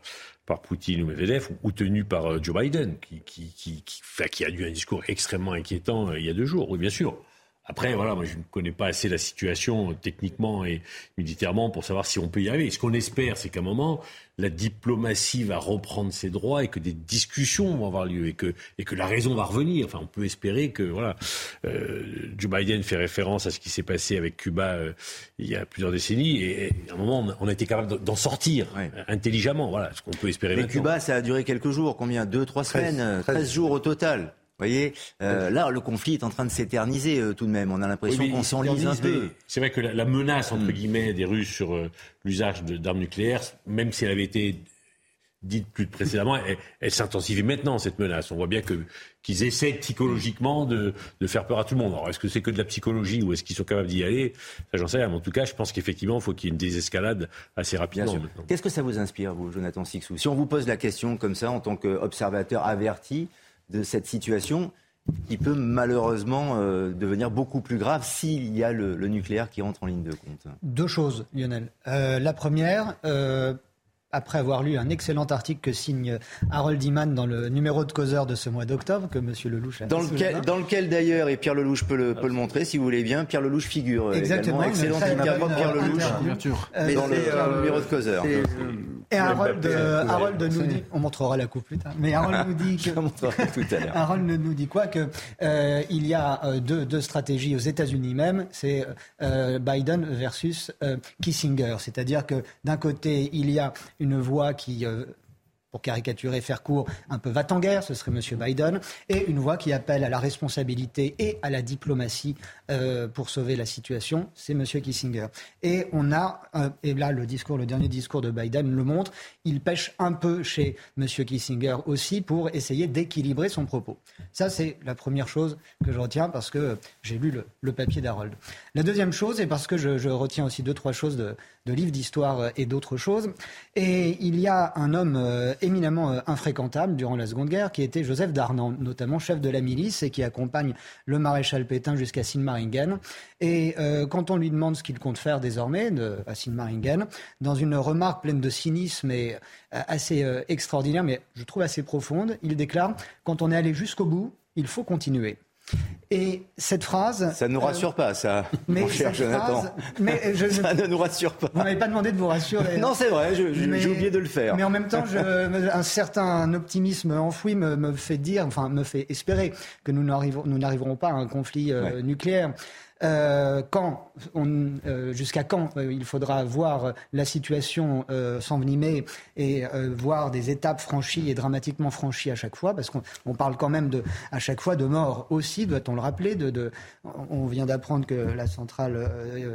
par Poutine ou Medvedev ou, tenu par euh, Joe Biden, qui, qui, qui, qui, a eu un discours extrêmement inquiétant euh, il y a deux jours. Oui, bien sûr. Après, voilà, moi, je ne connais pas assez la situation euh, techniquement et militairement pour savoir si on peut y arriver. ce qu'on espère, c'est qu'à un moment, la diplomatie va reprendre ses droits et que des discussions vont avoir lieu et que, et que la raison va revenir. Enfin, on peut espérer que, voilà, euh, Joe Biden fait référence à ce qui s'est passé avec Cuba euh, il y a plusieurs décennies et, à un moment, on a été capable d'en sortir intelligemment. Voilà, ce qu'on peut espérer Mais Cuba, ça a duré quelques jours. Combien? Deux, trois semaines? 13 jours au total voyez, euh, là, le conflit est en train de s'éterniser euh, tout de même. On a l'impression qu'on s'enlise un peu. C'est vrai que la, menace, entre hmm. guillemets, des Russes sur euh, l'usage d'armes nucléaires, même si elle avait été dite plus précédemment, elle, s'intensifie maintenant, cette menace. On voit bien qu'ils essaient psychologiquement de, de, faire peur à tout le monde. Alors, est-ce que c'est que de la psychologie ou est-ce qu'ils sont capables d'y aller? Ça, j'en sais rien. Mais en tout cas, je pense qu'effectivement, il faut qu'il y ait une désescalade assez rapidement. Qu'est-ce que ça vous inspire, vous, Jonathan Sixou? Si on vous pose la question comme ça, en tant qu'observateur averti, de cette situation qui peut malheureusement euh, devenir beaucoup plus grave s'il y a le, nucléaire qui rentre en ligne de compte. Deux choses, Lionel. Euh, la première, euh, après avoir lu un excellent article que signe Harold Iman dans le numéro de causeur de ce mois d'octobre, que M. Lelouch a dans lequel, dans lequel d'ailleurs, et Pierre Lelouch peut le, peut le montrer si vous voulez bien, Pierre Lelouch figure Exactement, également. Excellent interview de Pierre Lelouch dans le, numéro de causeur. Et Harold, Harold nous dit, on montrera la coupe plus tard, mais Harold nous dit que, tout à l'heure. Harold nous dit quoi que il y a deux, deux, stratégies aux États-Unis même, c'est Biden versus Kissinger, c'est-à-dire que d'un côté il y a une voix qui pour caricaturer, faire court, un peu va-t-en-guerre, ce serait M. Biden, et une voix qui appelle à la responsabilité et à la diplomatie euh, pour sauver la situation, c'est M. Kissinger. Et on a, euh, et là le discours, le dernier discours de Biden le montre, il pêche un peu chez M. Kissinger aussi pour essayer d'équilibrer son propos. Ça, c'est la première chose que je retiens parce que j'ai lu le, papier d'Harold. La deuxième chose, et parce que je, je retiens aussi deux, trois choses de, de livres d'histoire euh, et d'autres choses. Et il y a un homme euh, éminemment euh, infréquentable durant la Seconde Guerre qui était Joseph Darnan, notamment chef de la milice et qui accompagne le maréchal Pétain jusqu'à Sinmaringen. Et quand on lui demande ce qu'il compte faire désormais à Sinmaringen, dans une remarque pleine de cynisme et assez extraordinaire, mais je trouve assez profonde, il déclare Quand on est allé jusqu'au bout, il faut continuer. Et cette phrase. Ça ne nous rassure pas, ça, mon cher Jonathan. mais je, ça ne nous rassure pas. Vous m'avez pas demandé de vous rassurer. non, c'est vrai, j'ai oublié de le faire. Mais en même temps, je, un certain optimisme enfoui me, me, fait dire, enfin, me fait espérer que nous n'arriverons pas à un conflit euh, nucléaire. Euh, quand, euh, jusqu'à quand euh, il faudra voir la situation s'envenimer et voir des étapes franchies et dramatiquement franchies à chaque fois, parce qu'on parle quand même de, à chaque fois de mort aussi, doit-on le rappeler. De, de, on vient d'apprendre que la centrale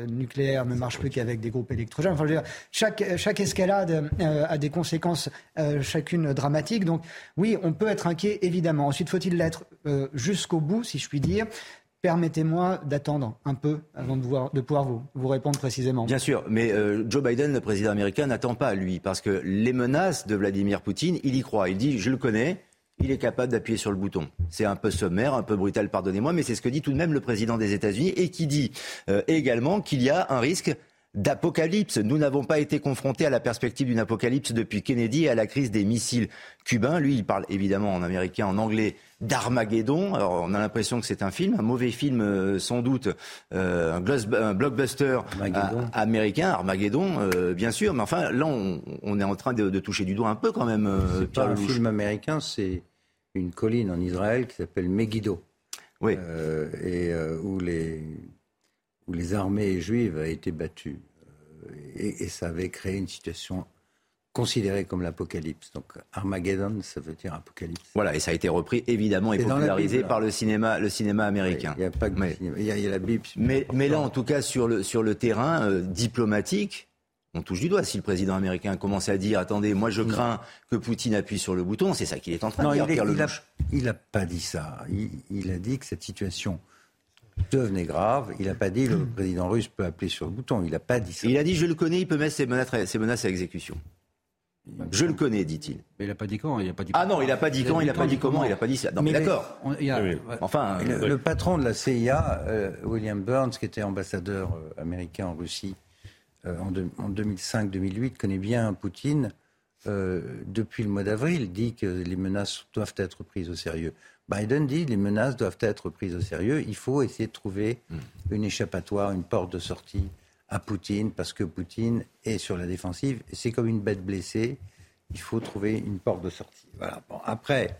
nucléaire ne marche plus qu'avec des groupes électrogènes. Enfin, je veux dire, chaque, chaque escalade a des conséquences chacune dramatiques. Donc oui, on peut être inquiet, évidemment. Ensuite, faut-il l'être jusqu'au bout, si je puis dire? Permettez-moi d'attendre un peu avant de, pouvoir vous, vous, répondre précisément. Bien sûr, mais euh, Joe Biden, le président américain, n'attend pas, lui, parce que les menaces de Vladimir Poutine, il y croit. Il dit, je le connais, il est capable d'appuyer sur le bouton. C'est un peu sommaire, un peu brutal, pardonnez-moi, mais c'est ce que dit tout de même le président des États-Unis et qui dit euh, également qu'il y a un risque d'apocalypse. Nous n'avons pas été confrontés à la perspective d'une apocalypse depuis Kennedy et à la crise des missiles cubains. Lui, il parle évidemment en américain, en anglais d'Armageddon. Alors, on a l'impression que c'est un film, un mauvais film euh, sans doute, euh, un, blockbuster américain, Armageddon, euh, bien sûr. Mais enfin, là, on, est en train de, toucher du doigt un peu quand même. c'est pas un film américain, c'est une colline en Israël qui s'appelle Megiddo. Oui. et où les où les armées juives avaient été battues. Euh, et, ça avait créé une situation considérée comme l'apocalypse. Donc Armageddon, ça veut dire apocalypse. Voilà, et ça a été repris évidemment et popularisé par le cinéma, le cinéma américain. Il n'y a pas que il, y a, la Bible. Mais, mais, là, en tout cas, sur le, sur le terrain euh, diplomatique, on touche du doigt. Si le président américain commence à dire attendez, moi je crains que Poutine appuie sur le bouton, c'est ça qu'il est en train de dire. Il n'a pas dit ça. il, a dit que cette situation devenait grave. Il n'a pas dit le président russe peut appeler sur le bouton. Il n'a pas dit ça. Il a dit je le connais, il peut mettre ses menaces, à exécution. Je le connais, dit-il. Mais il n'a pas dit quand. Il a pas dit ah non, il n'a pas dit quand, il n'a pas dit comment, il n'a pas dit ça. Non, mais, d'accord. Enfin, le, patron de la CIA, euh, William Burns, qui était ambassadeur euh, américain en Russie euh, en, en 2005-2008, connaît bien Poutine. Depuis le mois d'avril, dit que les menaces doivent être prises au sérieux. Biden dit les menaces doivent être prises au sérieux. Il faut essayer de trouver hmm. une échappatoire, une porte de sortie à Poutine, parce que Poutine est sur la défensive. C'est comme une bête blessée. Il faut trouver une porte de sortie. Voilà. Bon, après,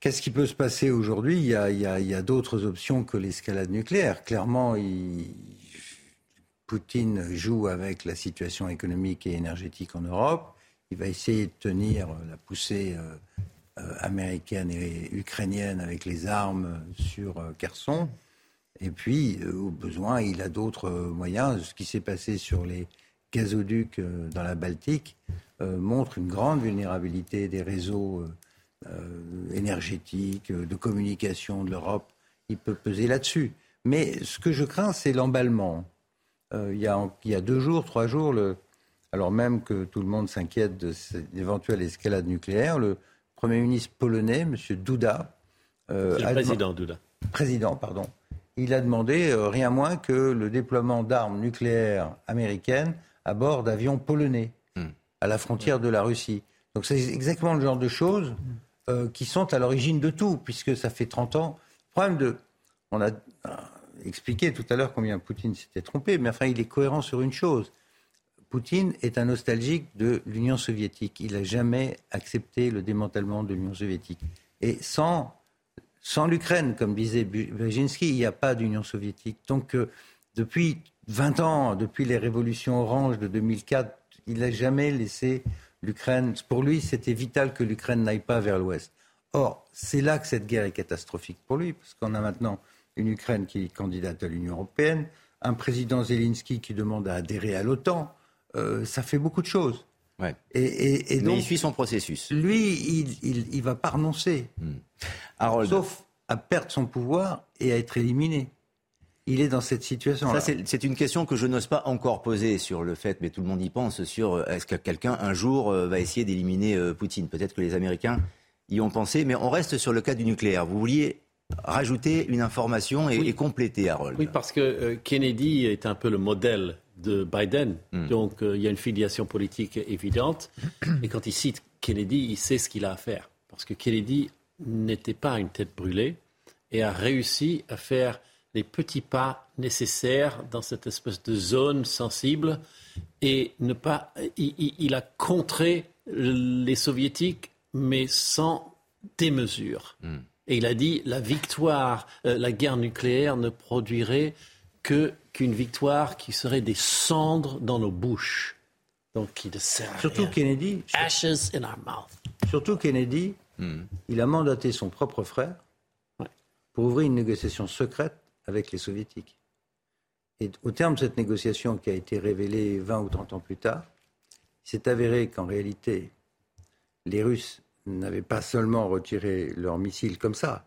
qu'est-ce qui peut se passer aujourd'hui? Il y a, d'autres options que l'escalade nucléaire. Clairement, Poutine joue avec la situation économique et énergétique en Europe. Il va essayer de tenir la poussée. Euh, américaine et ukrainienne avec les armes sur euh, Kherson. Et puis, euh, au besoin, il a d'autres moyens. Ce qui s'est passé sur les gazoducs dans la Baltique montre une grande vulnérabilité des réseaux énergétiques, de communication de l'Europe. Il peut peser là-dessus. Mais ce que je crains, c'est l'emballement. Il, y a, il y a deux jours, trois jours, le, alors même que tout le monde s'inquiète de l'éventuelle escalade nucléaire, le, Premier ministre polonais, M. Duda. Euh, le président Duda. Président, pardon. Il a demandé euh, rien moins que le déploiement d'armes nucléaires américaines à bord d'avions polonais hmm. à la frontière de la Russie. Donc c'est exactement le genre de choses euh, qui sont à l'origine de tout, puisque ça fait 30 ans. Le problème de... On a expliqué tout à l'heure combien Poutine s'était trompé, mais enfin il est cohérent sur une chose. Poutine est un nostalgique de l'Union soviétique. Il n'a jamais accepté le démantèlement de l'Union soviétique. Et sans, sans l'Ukraine, comme disait Brzezinski, il n'y a pas d'Union soviétique. Donc, euh, depuis 20 ans, depuis les révolutions oranges de 2004, il n'a jamais laissé l'Ukraine. Pour lui, c'était vital que l'Ukraine n'aille pas vers l'Ouest. Or, c'est là que cette guerre est catastrophique pour lui, parce qu'on a maintenant une Ukraine qui est candidate à l'Union européenne, un président Zelensky qui demande à adhérer à l'OTAN. Euh, ça fait beaucoup de choses. Ouais. Et, donc, Mais il suit son processus. Lui, il ne va pas renoncer. Hmm. Sauf à perdre son pouvoir et à être éliminé. Il est dans cette situation. Ça, c'est une question que je n'ose pas encore poser sur le fait, mais tout le monde y pense, sur euh, est-ce que quelqu'un un jour euh, va essayer d'éliminer Poutine? Peut-être que les Américains y ont pensé, mais on reste sur le cas du nucléaire. Vous vouliez rajouter une information et, compléter, Harold. Oui, parce que Kennedy est un peu le modèle de Biden. Hmm. Donc euh, il y a une filiation politique évidente. Et quand il cite Kennedy, il sait ce qu'il a à faire. Parce que Kennedy n'était pas une tête brûlée et a réussi à faire les petits pas nécessaires dans cette espèce de zone sensible et ne pas. Il, a contré les soviétiques, mais sans démesure. Hmm. Et il a dit la victoire, euh, la guerre nucléaire ne produirait que qu'une victoire qui serait des cendres dans nos bouches. Donc, il sert Surtout Kennedy. Ashes in our mouth. Surtout Kennedy, il a mandaté son propre frère pour ouvrir une négociation secrète avec les soviétiques. Et au terme de cette négociation qui a été révélée 20 ou 30 ans plus tard, il s'est avéré qu'en réalité, les Russes n'avaient pas seulement retiré leurs missiles comme ça,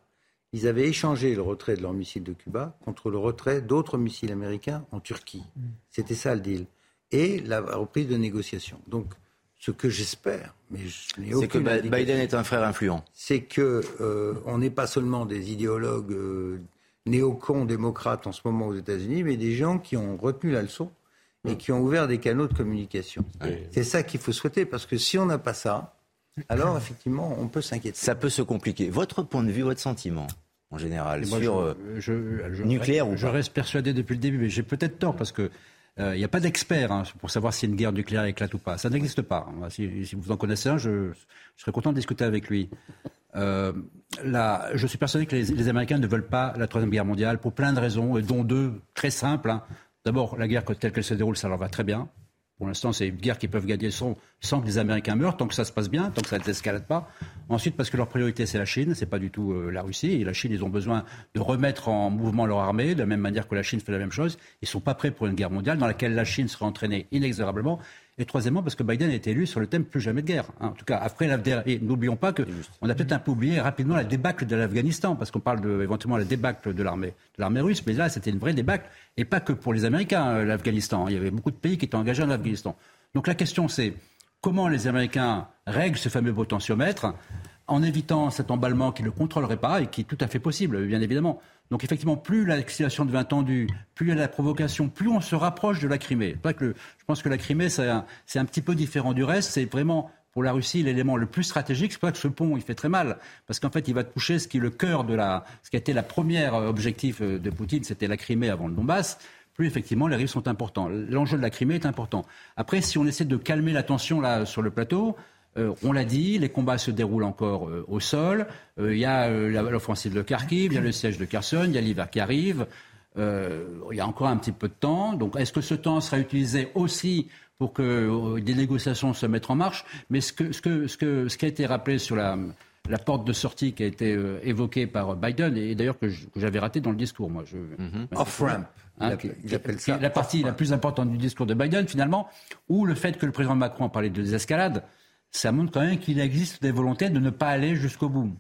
ils avaient échangé le retrait de leurs missiles de Cuba contre le retrait d'autres missiles américains en Turquie. Mm. C'était ça le deal. Et la reprise de négociations. Donc, ce que j'espère, mais je n'ai C'est que Biden est un frère influent. C'est que euh, on n'est pas seulement des idéologues euh, néocons démocrates en ce moment aux États-Unis, mais des gens qui ont retenu la leçon et mm. qui ont ouvert des canaux de communication. C'est ça qu'il faut souhaiter, parce que si on n'a pas ça, alors effectivement, on peut s'inquiéter. Ça peut se compliquer. Votre point de vue, votre sentiment en général sur euh, je, nucléaire ou Je reste persuadé depuis le début, mais j'ai peut-être tort parce que euh, il n'y a pas d'expert hein, pour savoir si une guerre nucléaire éclate ou pas. Ça n'existe pas. Si, vous en connaissez un, je, serais content de discuter avec lui. Euh, là, je suis persuadé que les, Américains ne veulent pas la troisième guerre mondiale pour plein de raisons, dont deux très simples. Hein. D'abord, la guerre telle qu'elle se déroule, ça leur va très bien. Pour l'instant, c'est une guerre qui peuvent gagner sans, sans, que les Américains meurent, tant que ça se passe bien, tant que ça ne s'escalade pas. Ensuite, parce que leur priorité, c'est la Chine, c'est pas du tout euh, la Russie. Et la Chine, ils ont besoin de remettre en mouvement leur armée, de la même manière que la Chine fait la même chose. Ils sont pas prêts pour une guerre mondiale dans laquelle la Chine sera entraînée inexorablement. Et troisièmement, parce que Biden a été élu sur le thème plus jamais de guerre. Hein. En tout cas, après l'Afghanistan. Et n'oublions pas qu'on a peut-être un peu oublié rapidement la débâcle de l'Afghanistan, parce qu'on parle de, éventuellement la débâcle de l'armée, de l'armée russe, mais là, c'était une vraie débâcle. Et pas que pour les Américains, euh, l'Afghanistan. Il y avait beaucoup de pays qui étaient engagés en Afghanistan. Donc la question c'est comment les Américains règlent ce fameux potentiomètre en évitant cet emballement qui ne le contrôlerait pas et qui est tout à fait possible, bien évidemment. Donc effectivement, plus la devient tendue, plus il y a la provocation, plus on se rapproche de la Crimée. Je pense que la Crimée, c'est un, petit peu différent du reste. C'est vraiment pour la Russie l'élément le plus stratégique. C'est ça que ce pont, il fait très mal, parce qu'en fait, il va toucher ce qui est le cœur de la, ce qui a été la première objectif de Poutine, c'était la Crimée avant le Donbass plus effectivement les risques sont importants. L'enjeu de la Crimée est important. Après, si on essaie de calmer la tension là sur le plateau, euh, on l'a dit, les combats se déroulent encore euh, au sol. Euh, il y a l'offensive de Kharkiv, il y a le siège de Kherson, il y a l'hiver qui arrive. il y a encore un petit peu de temps. Donc, est-ce que ce temps sera utilisé aussi pour que des négociations se mettent en marche? Mais ce, que, ce, que, ce, que, ce qui a été rappelé sur la, la porte de sortie qui a été évoquée par Biden, et d'ailleurs que j'avais raté dans le discours, moi. Je, mm-hmm. Off-ramp. Hein, la partie la plus importante du discours de Biden, finalement, ou le fait que le président Macron a parlé de désescalade, ça montre quand même qu'il existe des volontés de ne pas aller jusqu'au bout.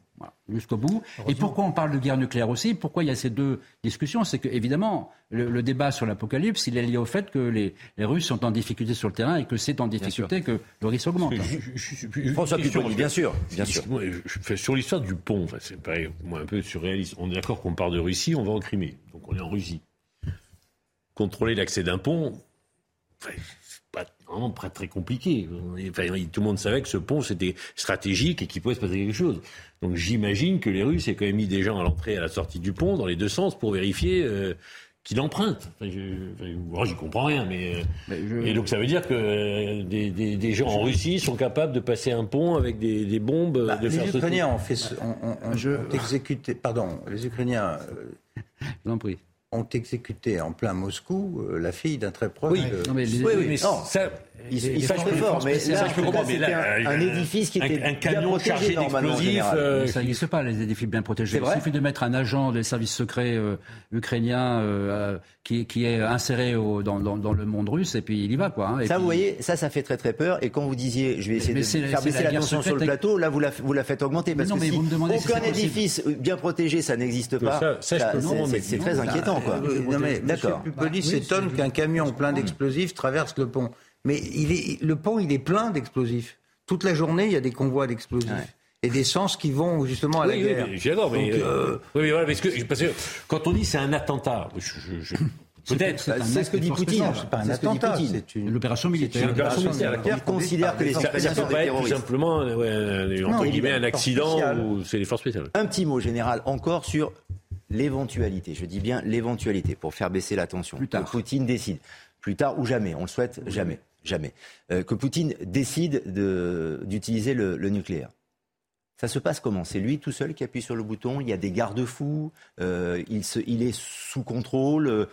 jusqu'au bout. Et pourquoi on parle de guerre nucléaire aussi? Pourquoi il y a ces deux discussions? C'est que, évidemment, le, débat sur l'apocalypse, il est lié au fait que les, Russes sont en difficulté sur le terrain et que c'est en difficulté que le risque augmente. François bien sûr. Bien sûr. sur l'histoire du pont, c'est pareil, moi un peu surréaliste. On est d'accord qu'on part de Russie, on va en Crimée. Donc on est en Russie contrôler l'accès d'un pont, vraiment pas très compliqué. tout le monde savait que ce pont c'était stratégique et qu'il pouvait se passer quelque chose. Donc j'imagine que les Russes aient quand même mis des gens à l'entrée et à la sortie du pont dans les deux sens pour vérifier euh, qu'il emprunte. Enfin, je, j'y comprends rien, mais, et donc ça veut dire que des, des, gens en Russie sont capables de passer un pont avec des, des bombes. Bah, de les Ukrainiens ont fait, exécuté, pardon, les Ukrainiens. Euh, prie ont exécuté en plein Moscou euh, la fille d'un très proche. Oui, non, mais, oui, oui, mais ça, il, il ça, je peux fort, mais là, un, un, édifice qui était un, un canon chargé d'explosifs, euh, ça n'existe pas les édifices bien protégés. Il suffit de mettre un agent des services secrets euh, ukrainiens euh, qui, qui, est inséré au, dans, dans, dans, le monde russe et puis il y va quoi. Hein, et ça, puis... vous voyez, ça, ça fait très très peur. Et quand vous disiez, je vais essayer mais de faire baisser la tension sur le plateau, là, vous la, vous la faites augmenter parce non, que si aucun édifice bien protégé, ça n'existe pas. C'est très inquiétant, quoi. D'accord. Pupolis s'étonne qu'un camion plein d'explosifs traverse le pont. Mais il est, le pont, il est plein d'explosifs. Toute la journée, il y a des convois d'explosifs. Et des sens qui vont justement à la guerre. Oui, j'adore, mais, euh, oui, mais voilà, parce que, parce que quand on dit c'est un attentat, je, je, Peut-être. C'est ce que dit Poutine. C'est pas un attentat. C'est une opération militaire. Une opération militaire. Il considère que les Ça peut pas être tout simplement entre guillemets, un accident ou c'est les forces spéciales. Un petit mot général encore sur l'éventualité. Je dis bien l'éventualité pour faire baisser la tension. Que Poutine décide. Plus tard ou jamais. On le souhaite jamais jamais. Euh, que Poutine décide d'utiliser le, nucléaire. Ça se passe comment? C'est lui tout seul qui appuie sur le bouton Il y a des garde-fous euh, il, est sous contrôle euh,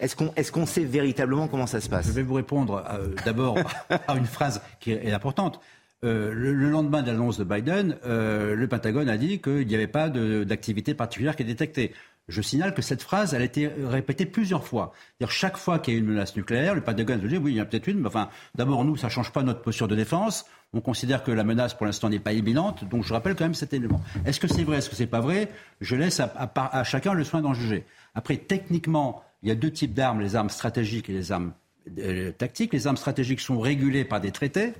Est-ce qu'on est qu'on sait véritablement comment ça se passe? Je vais vous répondre d'abord à une phrase qui est importante. le, lendemain de l'annonce de Biden, le Pentagone a dit qu'il n'y avait pas d'activité particulière qui est détectée. Je signale que cette phrase, elle a été répétée plusieurs fois. -dire chaque fois qu'il y a une menace nucléaire, le Pentagone dit oui, il y en a peut-être une, mais enfin, d'abord, nous, ça ne change pas notre posture de défense. On considère que la menace, pour l'instant, n'est pas imminente. Donc, je rappelle quand même cet élément. Est-ce que c'est vrai, est-ce que c'est pas vrai? Je laisse à, chacun le soin d'en juger. Après, techniquement, il y a deux types d'armes, les armes stratégiques et les armes euh, tactiques. Les armes stratégiques sont régulées par des traités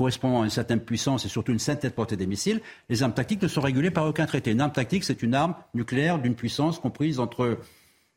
correspondant à une certaine puissance et surtout une certaine portée des missiles, les armes tactiques ne sont régulées par aucun traité. Une arme tactique, c'est une arme nucléaire d'une puissance comprise entre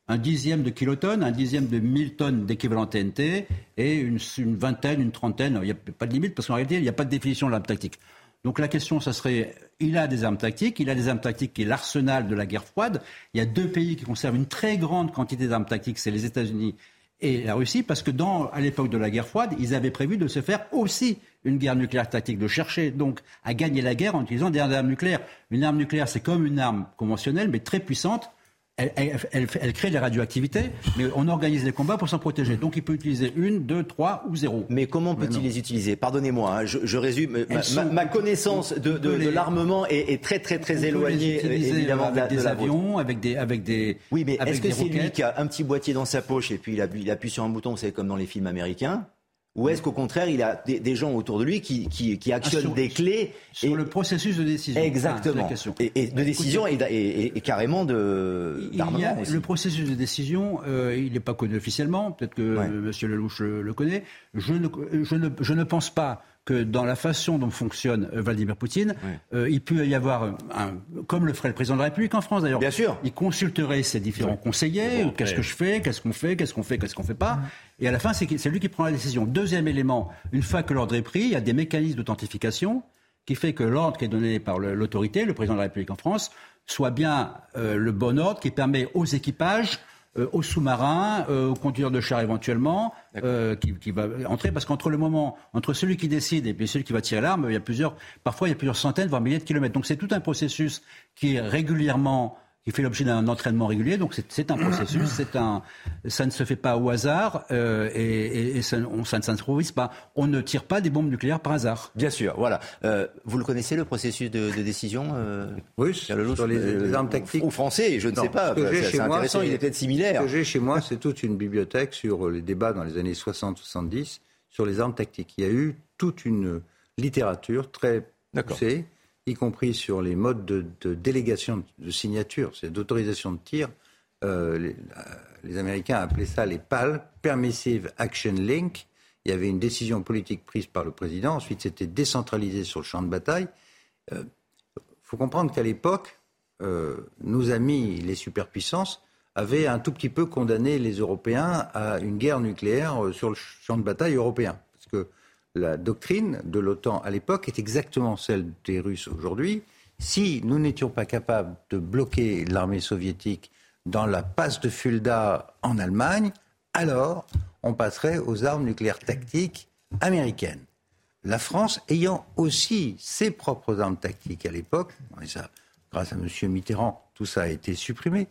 un dixième de kilotonnes, un dixième de mille tonnes d'équivalent TNT et une, vingtaine, une trentaine. Il n'y a pas de limite parce qu'en réalité, il n'y a pas de définition de l'arme tactique. Donc la question, ça serait, il a des armes tactiques, il a des armes tactiques qui est l'arsenal de la guerre froide. Il y a deux pays qui conservent une très grande quantité d'armes tactiques, c'est les États-Unis et la Russie, parce que à l'époque de la guerre froide, ils avaient prévu de se faire aussi une guerre nucléaire tactique, de chercher donc à gagner la guerre en utilisant des armes nucléaires. Une arme nucléaire, c'est comme une arme conventionnelle, mais très puissante. Elle, elle, elle, crée de la radioactivité, mais on organise les combats pour s'en protéger. Donc il peut utiliser une, deux, trois ou zéro. Mais comment peut-il les utiliser? Pardonnez-moi, hein, je, résume. Ma, connaissance de, de, l'armement est, très très très éloignée évidemment avec des avions, avec des avec des. Oui, mais est-ce que c'est lui qui a un petit boîtier dans sa poche et puis il, il appuie sur un bouton, c'est comme dans les films américains? Ou est-ce qu'au contraire, il a des, gens autour de lui qui, qui, qui actionnent ah, des clés Sur le processus de décision. Exactement. et, de décision et, carrément de d'armement Le processus de décision, euh, il n'est pas connu officiellement. Peut-être que M. Lelouch le, connaît. Je ne, je, ne, je ne pense pas que dans la façon dont fonctionne euh, Vladimir Poutine, euh, il peut y avoir, un, comme le ferait le président de la République en France d'ailleurs. Bien sûr. Il consulterait ses différents conseillers. Qu'est-ce que je fais Qu'est-ce qu'on fait Qu'est-ce qu'on fait Qu'est-ce qu'on fait pas Et à la fin, c'est lui qui prend la décision. Deuxième élément, une fois que l'ordre est pris, il y a des mécanismes d'authentification qui fait que l'ordre qui est donné par l'autorité, le président de la République en France, soit bien euh, le bon ordre qui permet aux équipages euh, aux sous-marins, euh, aux conducteurs de chars éventuellement, euh, qui, qui, va entrer, parce qu'entre le moment, entre celui qui décide et puis celui qui va tirer l'arme, il y a plusieurs, parfois il y a plusieurs centaines, voire milliers de kilomètres. Donc c'est tout un processus qui est régulièrement qui fait l'objet d'un entraînement régulier. Donc c'est un processus, c'est un, ça ne se fait pas au hasard euh, et, et, ça, on, ça, ne s'improvise pas. On ne tire pas des bombes nucléaires par hasard. Bien sûr, voilà. Euh, vous le connaissez le processus de, de décision euh, Oui, sur les, armes tactiques. Ou français, je ne sais pas. C'est intéressant, il est peut-être similaire. Ce que j'ai chez moi, c'est toute une bibliothèque sur les débats dans les années 60-70 sur les armes tactiques. Il y a eu toute une littérature très poussée y compris sur les modes de, délégation de signature, c'est d'autorisation de tir. Euh, les, Américains appelaient ça les PAL, Permissive Action Link. Il y avait une décision politique prise par le président. Ensuite, c'était décentralisé sur le champ de bataille. Il euh, faut comprendre qu'à l'époque, euh, nos amis, les superpuissances, avaient un tout petit peu condamné les Européens à une guerre nucléaire sur le champ de bataille européen. Parce que la doctrine de l'OTAN à l'époque est exactement celle des Russes aujourd'hui. Si nous n'étions pas capables de bloquer l'armée soviétique dans la passe de Fulda en Allemagne, alors on passerait aux armes nucléaires tactiques américaines. La France ayant aussi ses propres armes tactiques à l'époque, grâce à M. Mitterrand, tout ça a été supprimé.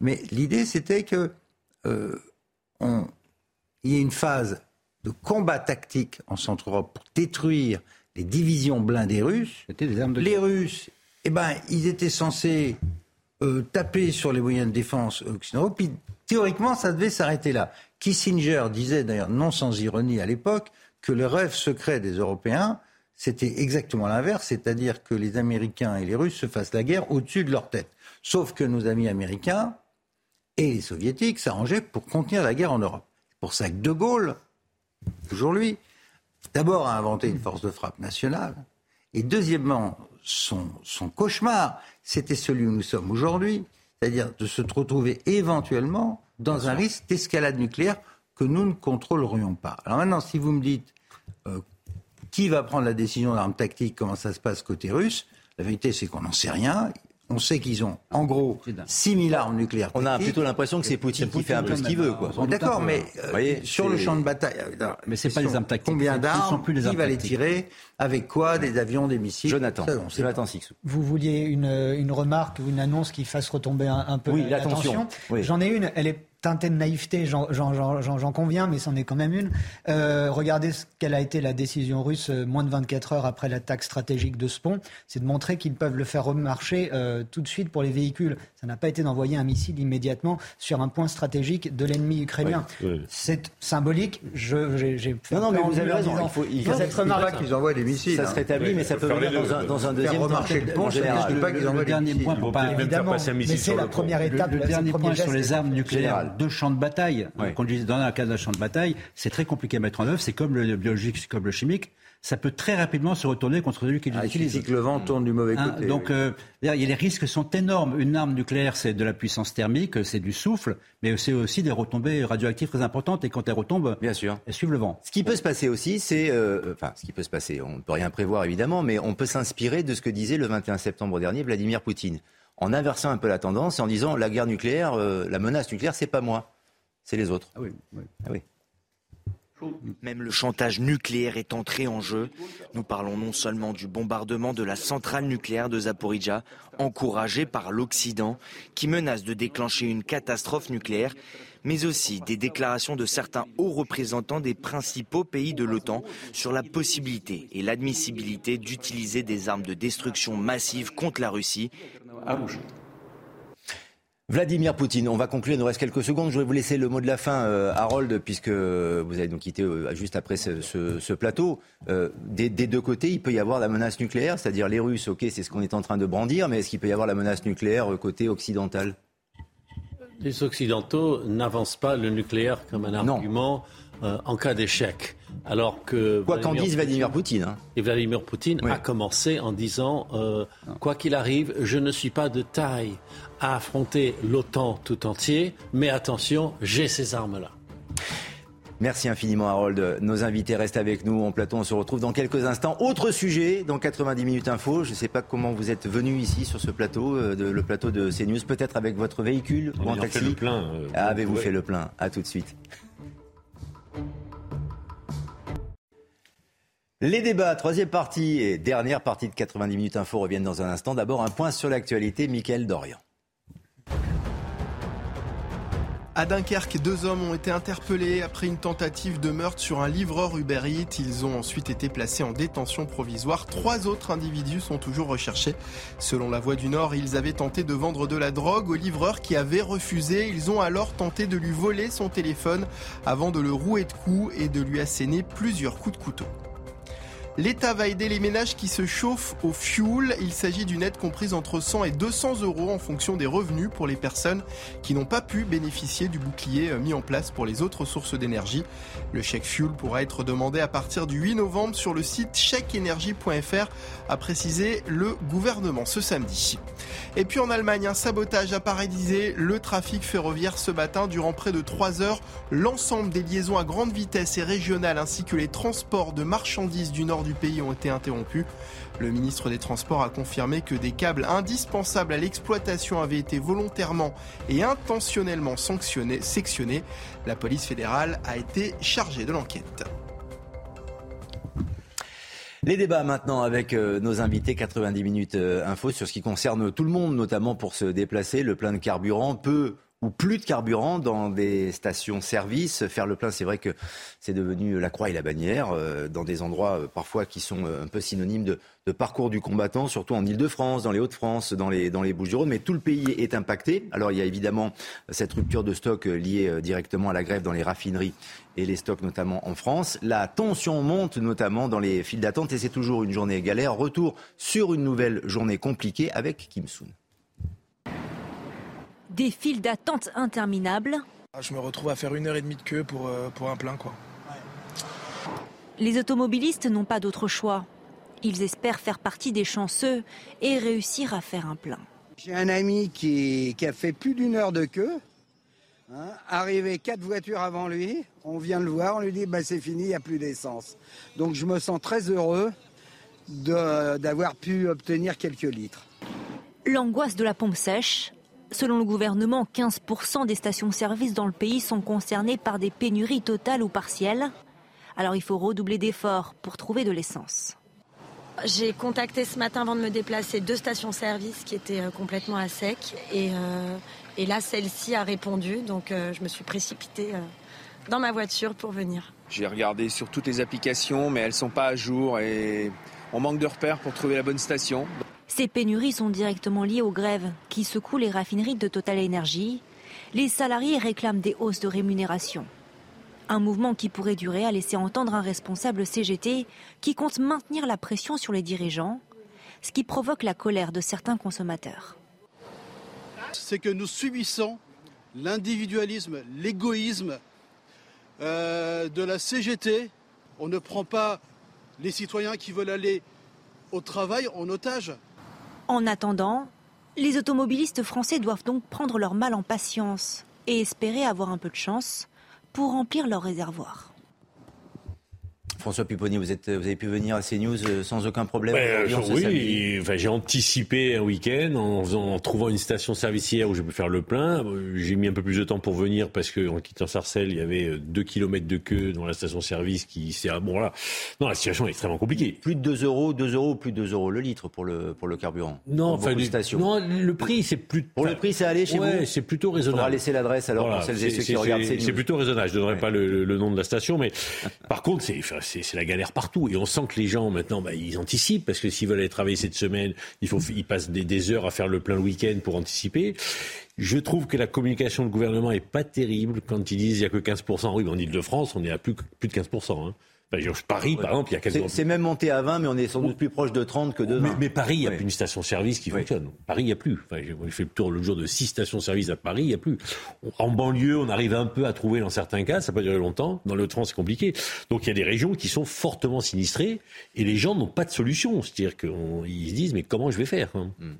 Mais l'idée, c'était que euh, y ait une phase de combat tactique en Centre-Europe pour détruire les divisions blindées russes. Les Russes, eh ben, ils étaient censés euh, taper sur les moyens de défense occidentaux. Puis théoriquement, ça devait s'arrêter là. Kissinger disait d'ailleurs, non sans ironie à l'époque, que le rêve secret des Européens, c'était exactement l'inverse, c'est-à-dire que les Américains et les Russes se fassent la guerre au-dessus de leur tête. Sauf que nos amis américains et les soviétiques s'arrangeaient pour contenir la guerre en Europe. C'est pour ça que De Gaulle, toujours lui, d'abord a inventé une force de frappe nationale, et deuxièmement, son, son cauchemar, c'était celui où nous sommes aujourd'hui, c'est-à-dire de se retrouver éventuellement dans un risque d'escalade nucléaire que nous ne contrôlerions pas. Alors maintenant, si vous me dites euh, qui va prendre la décision d'armes tactiques, comment ça se passe côté russe, la vérité c'est qu'on n'en sait rien. On sait qu'ils ont, en gros, 6000 armes nucléaires. On a plutôt l'impression que c'est Poutine, qui fait un peu ce qu'il veut. D'accord, mais euh, sur le champ de bataille, euh, mais c'est pas les armes tactiques. Combien d'armes Qui va les tirer Avec quoi Des avions, des missiles Jonathan. Jonathan Sixou. Vous vouliez une, une remarque ou une annonce qui fasse retomber un, peu oui, l'attention. J'en ai une. Elle est teintée de naïveté, j'en conviens, mais c'en est quand même une. Euh, regardez ce qu'elle a été la décision russe euh, moins de 24 heures après l'attaque stratégique de ce pont. C'est de montrer qu'ils peuvent le faire remarcher euh, tout de suite pour les véhicules. Ça n'a pas été d'envoyer un missile immédiatement sur un point stratégique de l'ennemi ukrainien. C'est symbolique. Je, j'ai non, non, mais vous avez raison. Il faut, il faut cette remarque qu'ils envoient des missiles. Ça se rétablit, mais ça peut venir dans un, dans un deuxième remarcher le pont. Je pas qu'ils envoient le dernier point, pas évidemment, mais c'est la première étape. Le dernier point sur les armes nucléaires deux champs de bataille. Quand je dis dans un cas d'un champ de bataille, c'est très compliqué à mettre en œuvre. C'est comme le biologique, c'est comme le chimique. Ça peut très rapidement se retourner contre celui qui ah, l'utilise. Il que le vent tourne du mauvais hein, côté. donc, euh, les risques sont énormes. Une arme nucléaire, c'est de la puissance thermique, c'est du souffle, mais c'est aussi des retombées radioactives très importantes. Et quand elles retombent, bien sûr, elles suivent le vent. Ce qui peut se passer aussi, c'est, euh, enfin, ce qui peut se passer, on ne peut rien prévoir évidemment, mais on peut s'inspirer de ce que disait le 21 septembre dernier Vladimir Poutine, en inversant un peu la tendance et en disant la guerre nucléaire, euh, la menace nucléaire, c'est pas moi c'est les autres. Ah oui, Ah oui. Même le chantage nucléaire est entré en jeu. Nous parlons non seulement du bombardement de la centrale nucléaire de Zaporizhia, encouragé par l'Occident, qui menace de déclencher une catastrophe nucléaire, mais aussi des déclarations de certains hauts représentants des principaux pays de l'OTAN sur la possibilité et l'admissibilité d'utiliser des armes de destruction massive contre la Russie. Vladimir Poutine, on va conclure, il nous reste quelques secondes. Je vais vous laisser le mot de la fin, euh, Harold, puisque vous avez donc quitté euh, juste après ce, plateau. Euh, des, deux côtés, il peut y avoir la menace nucléaire, c'est-à-dire les Russes, ok, c'est ce qu'on est en train de brandir, mais est-ce qu'il peut y avoir la menace nucléaire côté occidental? Les Occidentaux n'avancent pas le nucléaire comme un argument en cas d'échec. Alors que quoi qu'en dise Vladimir Poutine. Hein. Et Vladimir Poutine a commencé en disant quoi qu'il arrive, je ne suis pas de taille à affronter l'OTAN tout entier, mais attention, j'ai ces armes-là. Merci infiniment Harold. Nos invités restent avec nous en plateau. On se retrouve dans quelques instants. Autre sujet dans 90 minutes info. Je ne sais pas comment vous êtes venu ici sur ce plateau, euh, le plateau de CNews, peut-être avec votre véhicule ou en taxi. Fait le plein. Euh, Avez-vous fait le plein? À tout de suite. Les débats, troisième partie et dernière partie de 90 minutes info reviennent dans un instant. D'abord un point sur l'actualité, Mickaël Dorian. À Dunkerque, deux hommes ont été interpellés après une tentative de meurtre sur un livreur Uber Eats. Ils ont ensuite été placés en détention provisoire. Trois autres individus sont toujours recherchés. Selon la Voix du Nord, ils avaient tenté de vendre de la drogue au livreur qui avait refusé. Ils ont alors tenté de lui voler son téléphone avant de le rouer de coups et de lui asséner plusieurs coups de couteau. L'État va aider les ménages qui se chauffent au fioul. Il s'agit d'une aide comprise entre 100 et 200 euros en fonction des revenus pour les personnes qui n'ont pas pu bénéficier du bouclier euh, mis en place pour les autres sources d'énergie. Le chèque fuel pourra être demandé à partir du 8 novembre sur le site chèqueénergie.fr, a précisé le gouvernement ce samedi. Et puis en Allemagne, un sabotage a paralysé le trafic ferroviaire ce matin durant près de 3 heures. L'ensemble des liaisons à grande vitesse et régionales ainsi que les transports de marchandises du nord du pays ont été interrompus. Le ministre des Transports a confirmé que des câbles indispensables à l'exploitation avaient été volontairement et intentionnellement sanctionnés, sectionnés. La police fédérale a été chargée de l'enquête. Les débats maintenant avec euh, nos invités 90 minutes euh, info sur ce qui concerne tout le monde, notamment pour se déplacer. Le plein de carburant peut ou plus de carburant dans des stations-service. Faire le plein, c'est vrai que c'est devenu la croix et la bannière euh, dans des endroits euh, parfois qui sont euh, un peu synonymes de, parcours du combattant, surtout en Ile-de-France, dans les Hauts-de-France, dans les, dans les Bouches-du-Rhône. Mais tout le pays est impacté. Alors il y a évidemment cette rupture de stock liée directement à la grève dans les raffineries et les stocks notamment en France. La tension monte notamment dans les files d'attente et c'est toujours une journée galère. Retour sur une nouvelle journée compliquée avec Kim Soon. Des files d'attente interminables. Ah, je me retrouve à faire une heure et demie de queue pour, euh, pour un plein. Quoi. Les automobilistes n'ont pas d'autre choix. Ils espèrent faire partie des chanceux et réussir à faire un plein. J'ai un ami qui, a fait plus d'une heure de queue. Hein, arrivé quatre voitures avant lui, on vient le voir, on lui dit bah, c'est fini, il n'y a plus d'essence. Donc je me sens très heureux d'avoir pu obtenir quelques litres. L'angoisse de la pompe sèche, Selon le gouvernement, 15% des stations-service dans le pays sont concernées par des pénuries totales ou partielles. Alors il faut redoubler d'efforts pour trouver de l'essence. J'ai contacté ce matin avant de me déplacer deux stations-service qui étaient euh, complètement à sec. Et, euh, là, celle-ci a répondu. Donc euh, je me suis précipitée dans ma voiture pour venir. J'ai regardé sur toutes les applications, mais elles ne sont pas à jour et on manque de repères pour trouver la bonne station. Ces pénuries sont directement liées aux grèves qui secouent les raffineries de Total Energy. Les salariés réclament des hausses de rémunération. Un mouvement qui pourrait durer a laissé entendre un responsable CGT qui compte maintenir la pression sur les dirigeants, ce qui provoque la colère de certains consommateurs. C'est que nous subissons l'individualisme, l'égoïsme euh, de la CGT. On ne prend pas les citoyens qui veulent aller au travail en otage. En attendant, les automobilistes français doivent donc prendre leur mal en patience et espérer avoir un peu de chance pour remplir leur réservoir. François Pupponi, vous, êtes, vous avez pu venir à CNews euh, sans aucun problème euh, Oui, enfin, j'ai anticipé un week-end en, trouvant une station servicière où je peux faire le plein. J'ai mis un peu plus de temps pour venir parce qu'en quittant Sarcelles, il y avait 2 km de queue dans la station-service qui s'est... Bon là, non, la situation est extrêmement compliquée. Plus de 2 euros, 2 euros, plus de 2 euros le litre pour le, pour le carburant. Non, enfin, non, le prix, c'est plus... Pour le prix, c'est allé chez ouais, c'est plutôt raisonnable. On va laisser l'adresse alors pour celles et ceux qui regardent CNews. C'est plutôt raisonnable. Je ne donnerai pas le, le, nom de la station, mais par contre, c'est c'est la galère partout. Et on sent que les gens, maintenant, bah, ils anticipent, parce que s'ils veulent aller travailler cette semaine, il faut, ils passent des, heures à faire le plein le week-end pour anticiper. Je trouve que la communication du gouvernement est pas terrible quand ils disent il n'y a que 15%. Oui, en Ile-de-France, on est à plus, de 15%. Hein. Paris, par exemple, il y a quasiment... C'est même monté à 20, mais on est sans doute plus proche de 30 que de 20. Mais, Paris, il n'y a plus une station-service qui fonctionne. Paris, il n'y a plus. Enfin, j'ai fait le tour le jour de 6 stations-service à Paris, il n'y a plus. En banlieue, on arrive un peu à trouver dans certains cas, ça peut durer longtemps. Dans le train, c'est compliqué. Donc il y a des régions qui sont fortement sinistrées et les gens n'ont pas de solution. C'est-à-dire qu'ils se disent, mais comment je vais faire hein? Hmm.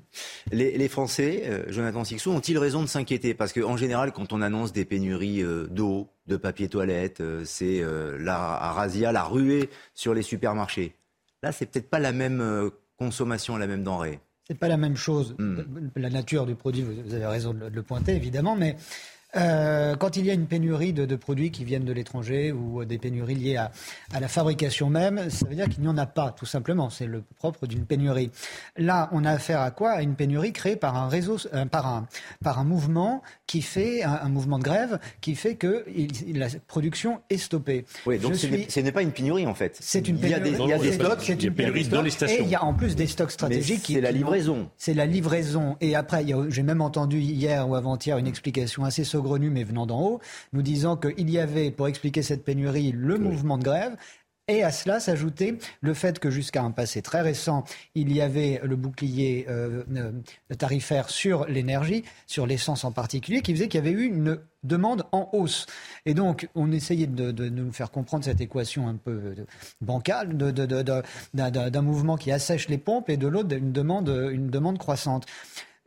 les, Français, euh, Jonathan Sixou, ont-ils raison de s'inquiéter? Parce qu'en général, quand on annonce des pénuries euh, d'eau, de papier toilette, euh, c'est euh, la razzia, la ruée sur les supermarchés. Là, c'est peut-être pas la même euh, consommation, la même denrée. C'est pas la même chose. Hmm. La nature du produit, vous avez raison de le pointer, évidemment, mais euh, quand il y a une pénurie de, produits qui viennent de l'étranger ou des pénuries liées à, la fabrication même, ça veut dire qu'il n'y en a pas, tout simplement. C'est le propre d'une pénurie. Là, on a affaire à quoi? À une pénurie créée par un réseau, euh, par, un, par un mouvement qui fait un, mouvement de grève qui fait que la production est stoppée. Oui, donc ce n'est pas une pénurie en fait. C'est une pénurie. Il y a des, stocks, il y a pénurie dans les stations. Et il y a en plus des stocks stratégiques. C'est la livraison. C'est la livraison. Et après, j'ai même entendu hier ou avant-hier une explication assez saugrenue, mais venant d'en haut, nous disant qu'il y avait, pour expliquer cette pénurie, le mouvement de grève et à cela s'ajoutait le fait que jusqu'à un passé très récent, il y avait le bouclier euh, euh, tarifaire sur l'énergie, sur l'essence en particulier, qui faisait qu'il y avait eu une demande en hausse. Et donc, on essayait de, nous faire comprendre cette équation un peu euh, bancale d'un mouvement qui assèche les pompes et de l'autre une demande, une demande croissante.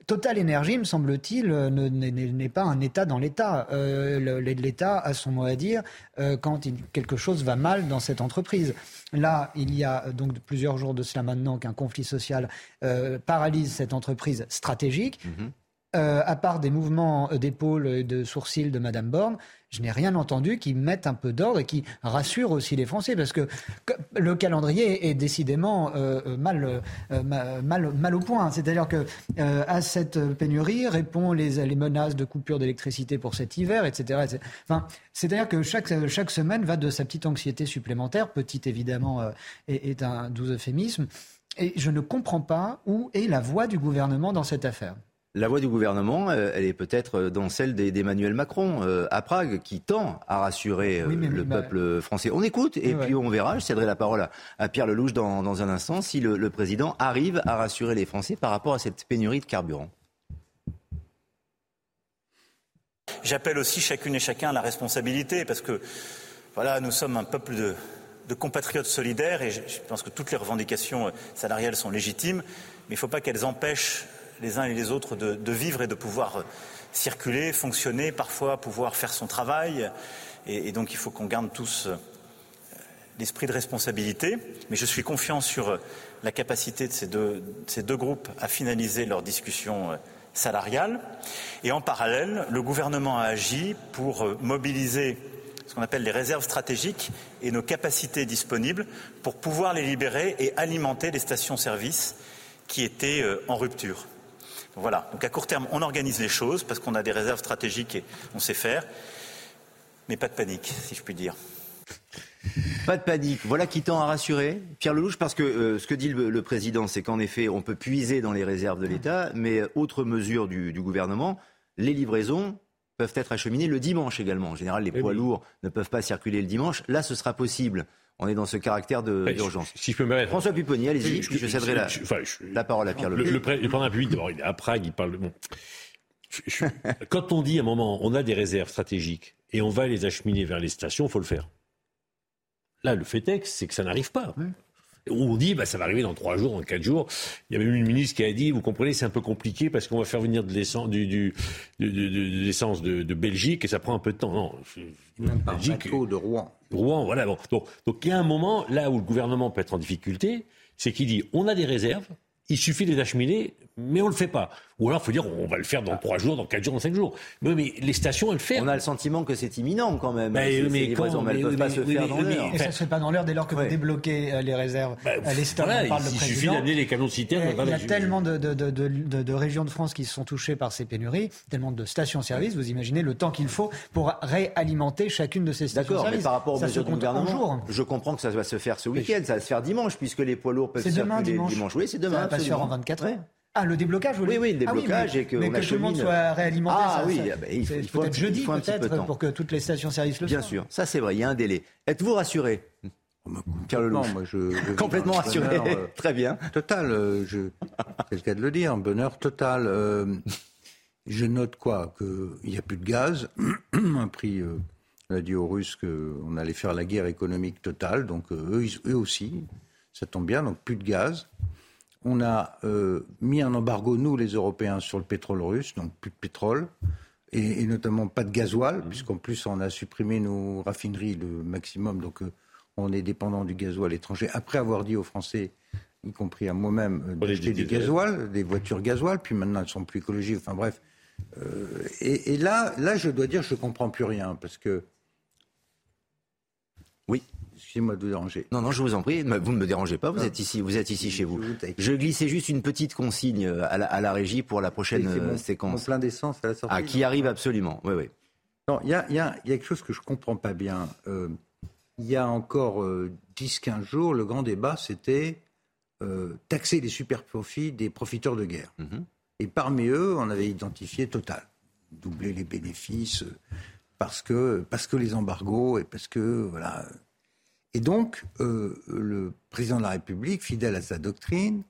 Total Énergie, me semble-t-il, n'est pas un État dans l'État. L'État a son mot à dire quand quelque chose va mal dans cette entreprise. Là, il y a donc plusieurs jours de cela maintenant qu'un conflit social paralyse cette entreprise stratégique. Mm-hmm. Euh, à part des mouvements d'épaule et de sourcils de Madame Borne, je n'ai rien entendu qui mette un peu d'ordre et qui rassure aussi les Français, parce que le calendrier est décidément euh, euh, mal, mal, mal, au point. C'est-à-dire que à cette pénurie répond les, les menaces de coupure d'électricité pour cet hiver, etc. Enfin, c'est-à-dire que chaque, chaque semaine va de sa petite anxiété supplémentaire, petite évidemment est, est un doux euphémisme, et je ne comprends pas où est la voix du gouvernement dans cette affaire. La voix du gouvernement, euh, elle est peut-être euh, dans celle d'Emmanuel Macron euh, à Prague, qui tend à rassurer le peuple français. On écoute et puis on verra. Je céderai la parole à, Pierre Lelouch dans, dans, un instant si le, président arrive à rassurer les Français par rapport à cette pénurie de carburant. J'appelle aussi chacune et chacun à la responsabilité parce que voilà, nous sommes un peuple de, de compatriotes solidaires et je, je pense que toutes les revendications salariales sont légitimes, mais il ne faut pas qu'elles empêchent les uns et les autres de, vivre et de pouvoir circuler, fonctionner, parfois pouvoir faire son travail. Et, donc il faut qu'on garde tous euh, l'esprit de responsabilité. Mais je suis confiant sur la capacité de ces deux, ces deux groupes à finaliser leur discussion euh, salariale. Et en parallèle, le gouvernement a agi pour euh, mobiliser ce qu'on appelle les réserves stratégiques et nos capacités disponibles pour pouvoir les libérer et alimenter les stations-service qui étaient en rupture. Voilà. Donc à court terme, on organise les choses parce qu'on a des réserves stratégiques et on sait faire. Mais pas de panique, si je puis dire. Pas de panique. Voilà qui tend à rassurer Pierre Lelouch, parce que euh, ce que dit le, président, c'est qu'en effet, on peut puiser dans les réserves de l'État, mais autre mesure du, gouvernement, les livraisons peuvent être acheminées le dimanche également. En général, les poids lourds ne peuvent pas circuler le dimanche. Là, ce sera possible on est dans ce caractère d'urgence. Si, je peux me mettre. François Pupponi, allez-y, je, céderai la, la, parole à Pierre Le, le, le, président République, d'abord, il est à Prague, il parle. Bon. Quand on dit à un moment, on a des réserves stratégiques et on va les acheminer vers les stations, il faut le faire. Là, le fait est, c'est que ça n'arrive pas on dit bah, ça va arriver dans trois jours, dans quatre jours. Il y avait une ministre qui a dit, vous comprenez, c'est un peu compliqué parce qu'on va faire venir de l'essence du, du, de, de, Belgique et ça prend un peu de temps. Non, Même bateau de Rouen. Rouen, voilà. Donc, donc il y a un moment là où le gouvernement peut être en difficulté, c'est qu'il dit on a des réserves, il suffit de les acheminer, mais on ne le fait pas. Ou alors, il faut dire, on va le faire dans trois jours, dans quatre jours, dans cinq jours. Mais, mais les stations, elles le font. On a le sentiment que c'est imminent quand même. Bah, mais, quand, elles ne peuvent pas se faire dans l'heure. Et ça ne se fait pas dans l'heure dès lors que vous débloquez euh, les réserves. Bah, les stocks, on parle il suffit d'amener les canons de citernes. Il y a tellement de, de, de, de, régions de France qui se sont touchées par ces pénuries, tellement de stations-service, vous imaginez le temps qu'il faut pour réalimenter chacune de ces stations-service. D'accord, mais par rapport aux mesures du gouvernement, je comprends que ça va se faire ce week-end, ça va se faire dimanche, puisque les poids lourds peuvent se faire dimanche. Oui, c'est demain. Ça va pas se faire en 24 heures. Ah, le déblocage, oui. Oui, le déblocage ah et que, mais que tout le monde soit réalimenté. Ah oui, ah bah, il faut, peut-être jeudi, peut-être, pour que toutes les stations-service le Bien sûr, ça c'est vrai, il y a un délai. Êtes-vous rassuré? Pierre Non, moi je, je complètement rassuré. Euh, Très bien. Total, euh, je, c'est le cas de le dire, bonheur total. Euh, je note quoi? Qu'il n'y a plus de gaz, un prix. on a dit aux Russes qu'on allait faire la guerre économique totale, donc eux, eux aussi, ça tombe bien, donc plus de gaz. On a euh, mis un embargo, nous les Européens, sur le pétrole russe, donc plus de pétrole, et, notamment pas de gasoil, mmh. puisqu'en plus on a supprimé nos raffineries le maximum, donc euh, on est dépendant du gasoil étranger, après avoir dit aux Français, y compris à moi-même, euh, d'acheter des gasoil, des voitures gasoil, puis maintenant elles sont plus écologiques, enfin bref. et, là, là, je dois dire, je ne comprends plus rien, parce que... Oui Excusez-moi de vous déranger. Non, non, je vous en prie. Vous ne me dérangez pas. Vous êtes ici, vous êtes ici chez vous. Je glissais juste une petite consigne euh, à la, régie pour la prochaine euh, séquence. Mon plein d'essence à la sortie. Ah, qui arrive absolument. Oui, oui. Non, il y a, quelque chose que je comprends pas bien. Euh, il y a encore 10-15 jours, le grand débat, c'était taxer les super profits des profiteurs de guerre. Mhm. Et parmi eux, on avait identifié Total, doubler les bénéfices parce que parce que les embargos et parce que voilà et donc, euh, le président de la République, fidèle à sa doctrine,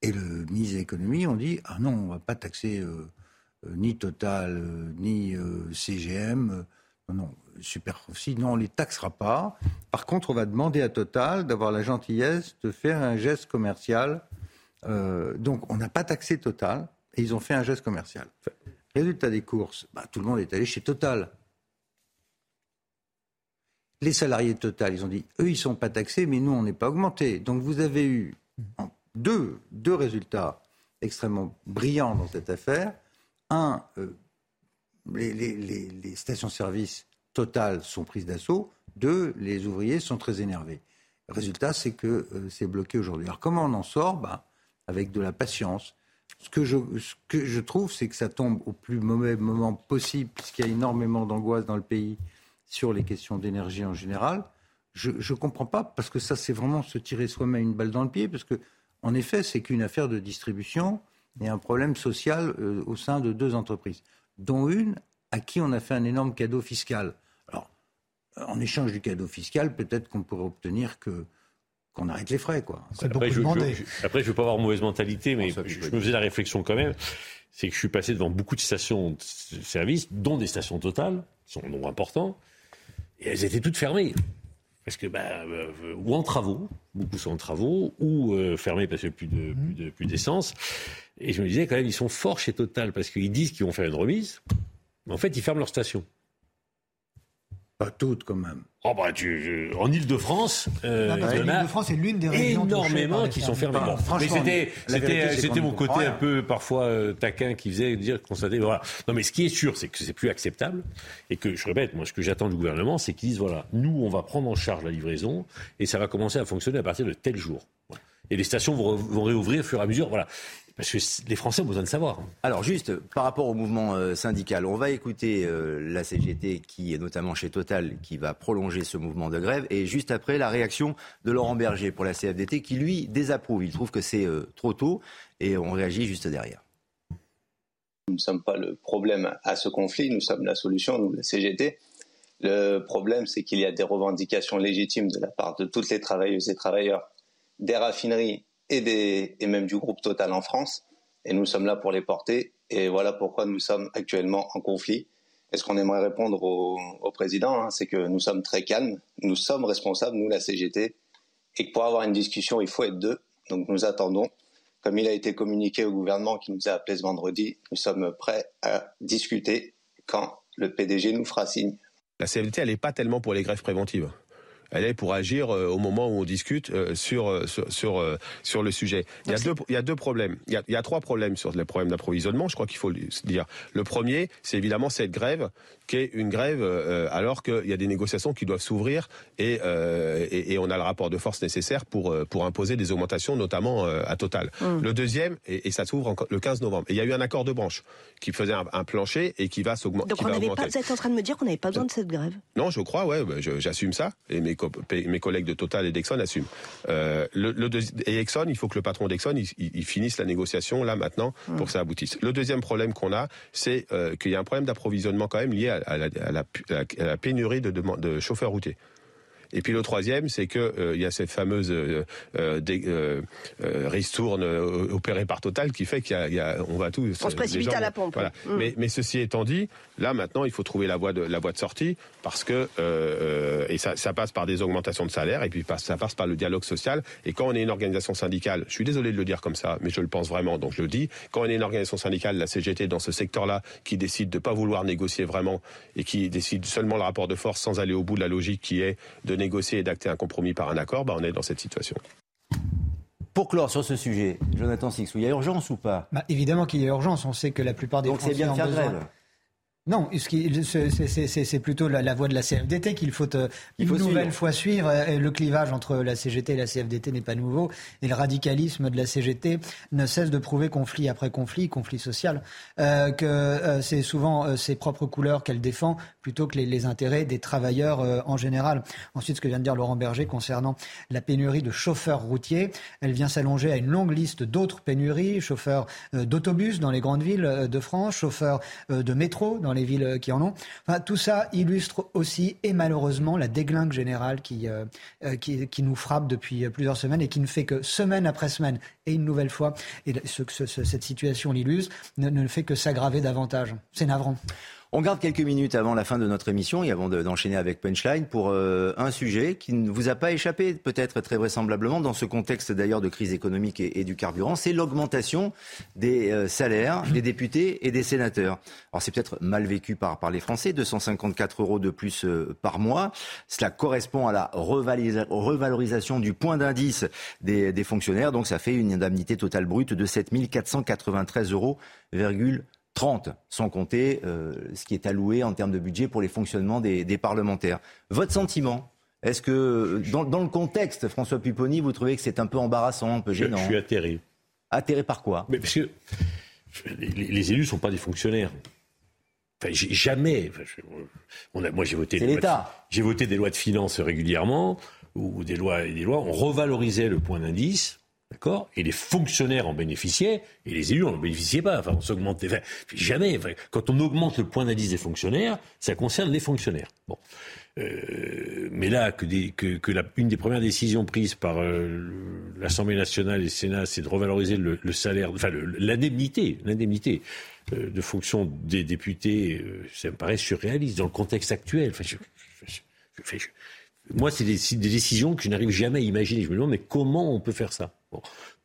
et le ministre de l'économie ont dit ah non, on ne va pas taxer euh, euh, ni Total ni CGM. non, super profit, non, on les taxera pas. Par contre, on va demander à Total d'avoir la gentillesse de faire un geste commercial. donc, on n'a pas taxé Total. et ils ont fait un geste commercial. Résultat des courses, bah, tout le monde est allé chez Total. Les salariés de Total, ils ont dit, eux, ils ne sont pas taxés, mais nous, on n'est pas augmentés. Donc vous avez eu deux, deux résultats extrêmement brillants dans cette affaire. Un, euh, les, stations-service Total sont prises d'assaut. Deux, les ouvriers sont très énervés. Résultat, c'est que euh, c'est bloqué aujourd'hui. Alors comment on en sort? Ben, Avec de la patience. Ce que je, ce que je trouve, c'est que ça tombe au plus mauvais moment possible, puisqu'il y a énormément d'angoisse dans le pays sur les questions d'énergie en général. Je ne comprends pas, parce que ça, c'est vraiment se tirer soi-même une balle dans le pied, parce que, en effet, c'est qu'une affaire de distribution et un problème social euh, au sein de deux entreprises, dont une à qui on a fait un énorme cadeau fiscal en échange du cadeau fiscal, peut-être qu'on pourrait obtenir que qu'on arrête les frais, quoi. Après, je, ne veux pas avoir mauvaise mentalité, mais je, me faisais la réflexion quand même. C'est que je suis passé devant beaucoup de stations de service, dont des stations totales, qui sont un nombre important, et elles étaient toutes fermées. Parce que, bah, euh, ou en travaux, beaucoup sont en travaux, ou euh, fermées parce qu'il n'y a plus, de, plus d'essence. Et je me disais quand même, ils sont forts chez Total, parce qu'ils disent qu'ils vont faire une remise, mais en fait, ils ferment leur station. Pas toutes, quand même. Oh bah, tu, en Ile-de-France, euh, Ile-de-France est l'une des régions énormément qui sont fermées. mais c'était, mon côté un peu parfois euh, taquin qui faisait dire constater. Voilà. Non, mais ce qui est sûr, c'est que c'est plus acceptable et que je répète, moi, ce que j'attends du gouvernement, c'est qu'ils disent voilà, nous, on va prendre en charge la livraison et ça va commencer à fonctionner à partir de tel jour. Et les stations vont, vont réouvrir au fur et à mesure. Voilà. Parce que les Français ont besoin de savoir. Alors juste par rapport au mouvement euh, syndical, on va écouter euh, la CGT qui est notamment chez Total qui va prolonger ce mouvement de grève et juste après la réaction de Laurent Berger pour la CFDT qui lui désapprouve. Il trouve que c'est euh, trop tôt et on réagit juste derrière. Nous ne sommes pas le problème à ce conflit, nous sommes la solution, nous la CGT. Le problème, c'est qu'il y a des revendications légitimes de la part de toutes les travailleuses et travailleurs des raffineries et, même du groupe Total en France. Et nous sommes là pour les porter. Et voilà pourquoi nous sommes actuellement en conflit. Et ce qu'on aimerait répondre au, président, hein, c'est que nous sommes très calmes, nous sommes responsables, nous la CGT, et que pour avoir une discussion, il faut être deux. Donc nous attendons. Comme il a été communiqué au gouvernement qui nous a appelé ce vendredi, nous sommes prêts à discuter quand le PDG nous fera signe. La CGT, elle n'est pas tellement pour les grèves préventives elle est pour agir euh, au moment où on discute euh, sur euh, sur sur, sur le sujet. Il y a deux il y a deux problèmes. Il y a, il y a trois problèmes sur les problèmes d'approvisionnement. Je crois qu'il faut le dire. Le premier, c'est évidemment cette grève qui est une grève alors qu'il y a des négociations qui doivent s'ouvrir et, et, et on a le rapport de force nécessaire pour pour imposer des augmentations, notamment à Total. Hum. Le deuxième et, ça s'ouvre le 15 novembre. Et il y a eu un accord de branche qui faisait un, plancher et qui va s'augmenter. Donc on n'avait pas. Vous êtes en train de me dire qu'on n'avait pas besoin de cette grève? Non, je crois. Ouais, j'assume ça et mes mes collègues de Total et d'Exxon assument. Euh, le, et Exxon, il faut que le patron d'Exxon il, finisse la négociation là maintenant pour mmh. que ça aboutisse. Le deuxième problème qu'on a, c'est euh, qu'il y a un problème d'approvisionnement quand même lié à, la, pénurie de, de chauffeurs routiers. Et puis le troisième, c'est que il euh, y a cette fameuse euh, euh, ristourne opérée par Total qui fait qu'il y, a, on va tout. On se précipite à la pompe. Voilà. Mm. Mais, mais ceci étant dit, là maintenant, il faut trouver la voie de la voie de sortie parce que et ça, ça passe par des augmentations de salaire et puis ça passe par le dialogue social. Et quand on est une organisation syndicale, je suis désolé de le dire comme ça, mais je le pense vraiment, donc je le dis. Quand on est une organisation syndicale, la CGT dans ce secteur-là, qui décide de pas vouloir négocier vraiment et qui décide seulement le rapport de force sans aller au bout de la logique qui est de négocier et d'acter un compromis par un accord, bah, on est dans cette situation. Pour clore sur ce sujet, Jonathan Sixou, il y a urgence ou pas? Bah, Évidemment qu'il y a urgence. On sait que la plupart des Donc c'est bien de faire grève. Non, c'est plutôt la, voie de la CFDT qu'il faut, euh, une nouvelle fois suivre. le clivage entre la CGT et la CFDT n'est pas nouveau. Et le radicalisme de la CGT ne cesse de prouver conflit après conflit, conflit social, euh, que euh, c'est souvent ses propres couleurs qu'elle défend plutôt que les, intérêts des travailleurs en général. Ensuite, ce que vient de dire Laurent Berger concernant la pénurie de chauffeurs routiers, elle vient s'allonger à une longue liste d'autres pénuries, chauffeurs d'autobus dans les grandes villes de France, chauffeurs de métro dans les villes qui en ont. Enfin, tout ça illustre aussi et malheureusement la déglingue générale qui, euh, euh, qui, nous frappe depuis plusieurs semaines et qui ne fait que semaine après semaine et une nouvelle fois, et ce, cette situation l'illustre, ne, ne fait que s'aggraver davantage. C'est navrant. On garde quelques minutes avant la fin de notre émission et avant d'enchaîner avec Punchline pour euh, un sujet qui ne vous a pas échappé, peut-être très vraisemblablement, dans ce contexte d'ailleurs de crise économique et, du carburant, c'est l'augmentation des euh, salaires des députés et des sénateurs. Alors c'est peut-être mal vécu par, les Français, 254 euros de plus euh, par mois. Cela correspond à la revalorisation du point d'indice des, des fonctionnaires, donc ça fait une indemnité totale brute de 7 493 euros. 30, sans compter euh, ce qui est alloué en termes de budget pour les fonctionnements des, parlementaires. Votre sentiment Est-ce que, dans, le contexte, François Pupponi, vous trouvez que c'est un peu embarrassant, un peu gênant Je, suis atterré. Atterré par quoi? Mais Parce que les, élus ne sont pas des fonctionnaires. Enfin, jamais. moi, j'ai voté, j'ai voté des lois de finances régulièrement, ou des lois et des lois. On revalorisait le point d'indice D'accord Et les fonctionnaires en bénéficiaient, et les élus n'en bénéficiaient pas. Enfin, on s'augmentait. jamais. quand on augmente le point d'indice des fonctionnaires, ça concerne les fonctionnaires. Bon. Euh, mais là, que, une des premières décisions prises par euh, l'Assemblée nationale et le Sénat, c'est de revaloriser le, salaire, enfin l'indemnité, l'indemnité euh, de fonction des députés, ça me paraît surréaliste dans le contexte actuel. Moi, c'est des, décisions que je n'arrive jamais à imaginer. Je me demande, mais comment on peut faire ça?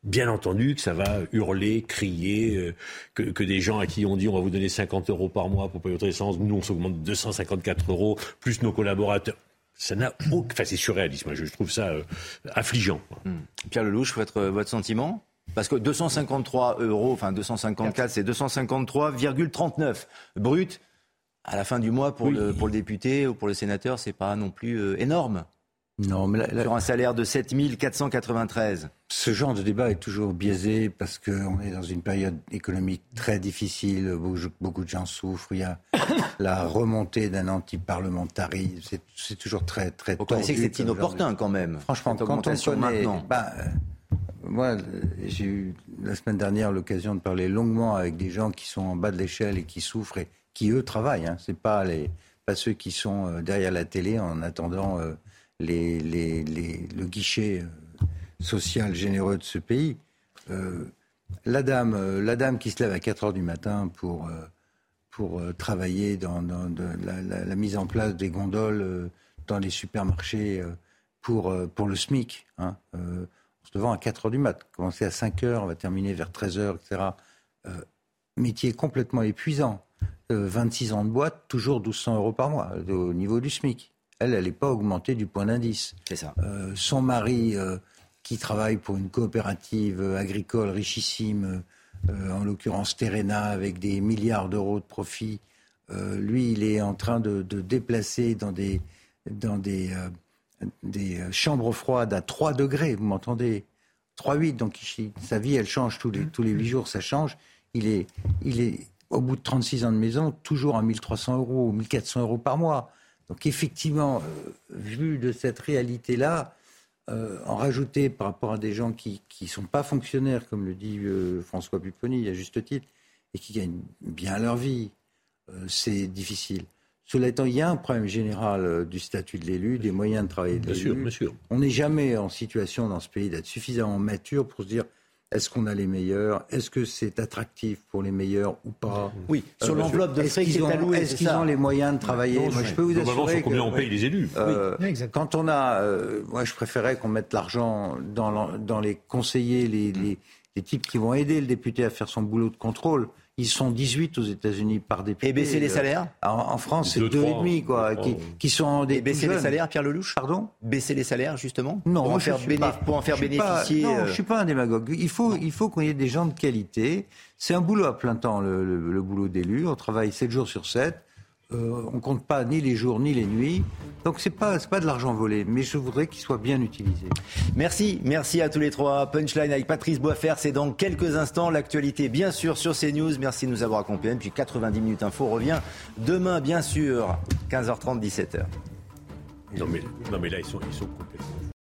Bien entendu que ça va hurler, crier, euh, que, des gens à qui on dit on va vous donner 50 euros par mois pour payer votre essence, nous on s'augmente 254 euros, plus nos collaborateurs. Ça n'a aucun... Enfin, c'est surréaliste. Moi, je trouve ça euh, affligeant. Hmm. Pierre Lelouch, votre, votre sentiment? Parce que 253 euros, enfin 254, c'est 253,39 brut à la fin du mois pour, le, pour le député ou pour le sénateur, c'est pas non plus euh, énorme. Non, mais sur un salaire de 7 493. Ce genre de débat est toujours biaisé parce qu'on est dans une période économique très difficile, beaucoup de gens souffrent, il y a la remontée d'un anti-parlementarisme, c'est toujours très très Vous connaissez que c'est inopportun quand même. Franchement, quand on connaît, bah, euh, moi, j'ai eu la semaine dernière l'occasion de parler longuement avec des gens qui sont en bas de l'échelle et qui souffrent et qui eux travaillent. Hein. C'est pas les pas ceux qui sont euh, derrière la télé en attendant. Euh, les, le guichet euh, social généreux de ce pays. Euh, la, dame, euh, la dame qui se lève à 4 heures du matin pour, pour travailler dans, la, mise en place des gondoles dans les supermarchés pour, pour le SMIC, hein, on se levant à 4 heures du matin, commencer à 5 heures, on va terminer vers 13 heures, etc. métier complètement épuisant. 26 ans de boîte, toujours 1200 euros par mois au niveau du SMIC elle, elle n'est pas augmentée du point d'indice. C'est ça. Euh, son mari, euh, qui travaille pour une coopérative agricole richissime, euh, en l'occurrence Terena, avec des milliards d'euros de profit, lui, il est en train de, déplacer dans des, dans des, des chambres froides à 3 degrés, vous m'entendez? 3,8, donc sa vie, elle change tous les, tous les 8 jours, ça change. Il est, il est, au bout de 36 ans de maison, toujours à 1300 euros ou 1400 euros par mois. Donc effectivement, euh, vu de cette réalité-là, euh, en rajouter par rapport à des gens qui ne sont pas fonctionnaires, comme le dit euh, François Pupponi à juste titre, et qui gagnent bien leur vie, c'est difficile. Cela étant, il y a un problème général du statut de l'élu, des moyens de travailler de l'élu. On n'est jamais en situation dans ce pays d'être suffisamment mature pour se dire est-ce qu'on a les meilleurs? Est-ce que c'est attractif pour les meilleurs ou pas? Oui, sur euh, l'enveloppe de frais qui est allouée. Est-ce qu'ils ont les moyens de travailler? Moi, je peux vous assurer combien on paye les élus? Euh, quand on a, euh, moi, je préférais qu'on mette l'argent dans, dans, les conseillers, les, les, les types qui vont aider le député à faire son boulot de contrôle ils sont 18 aux États-Unis par député. Et baisser les salaires En, France, c'est 2,5 quoi, qui, qui, sont des. Et baisser les salaires, Pierre Lelouch? Pardon? Baisser les salaires, justement? Non, pour en faire, pour en faire bénéficier. non, je ne suis pas un démagogue. Il faut, il faut qu'on ait des gens de qualité. C'est un boulot à plein temps, le, le boulot d'élu. On travaille 7 jours sur 7. Euh, on compte pas ni les jours ni les nuits. Donc c'est pas pas de l'argent volé, mais je voudrais qu'il soit bien utilisé. Merci, merci à tous les trois. Punchline avec Patrice Boisfer, c'est dans quelques instants l'actualité bien sûr sur CNews. Merci de nous avoir accompagnés. Puis 90 minutes info revient demain bien sûr 15h30 17h. Non mais non mais là ils sont ils sont complètement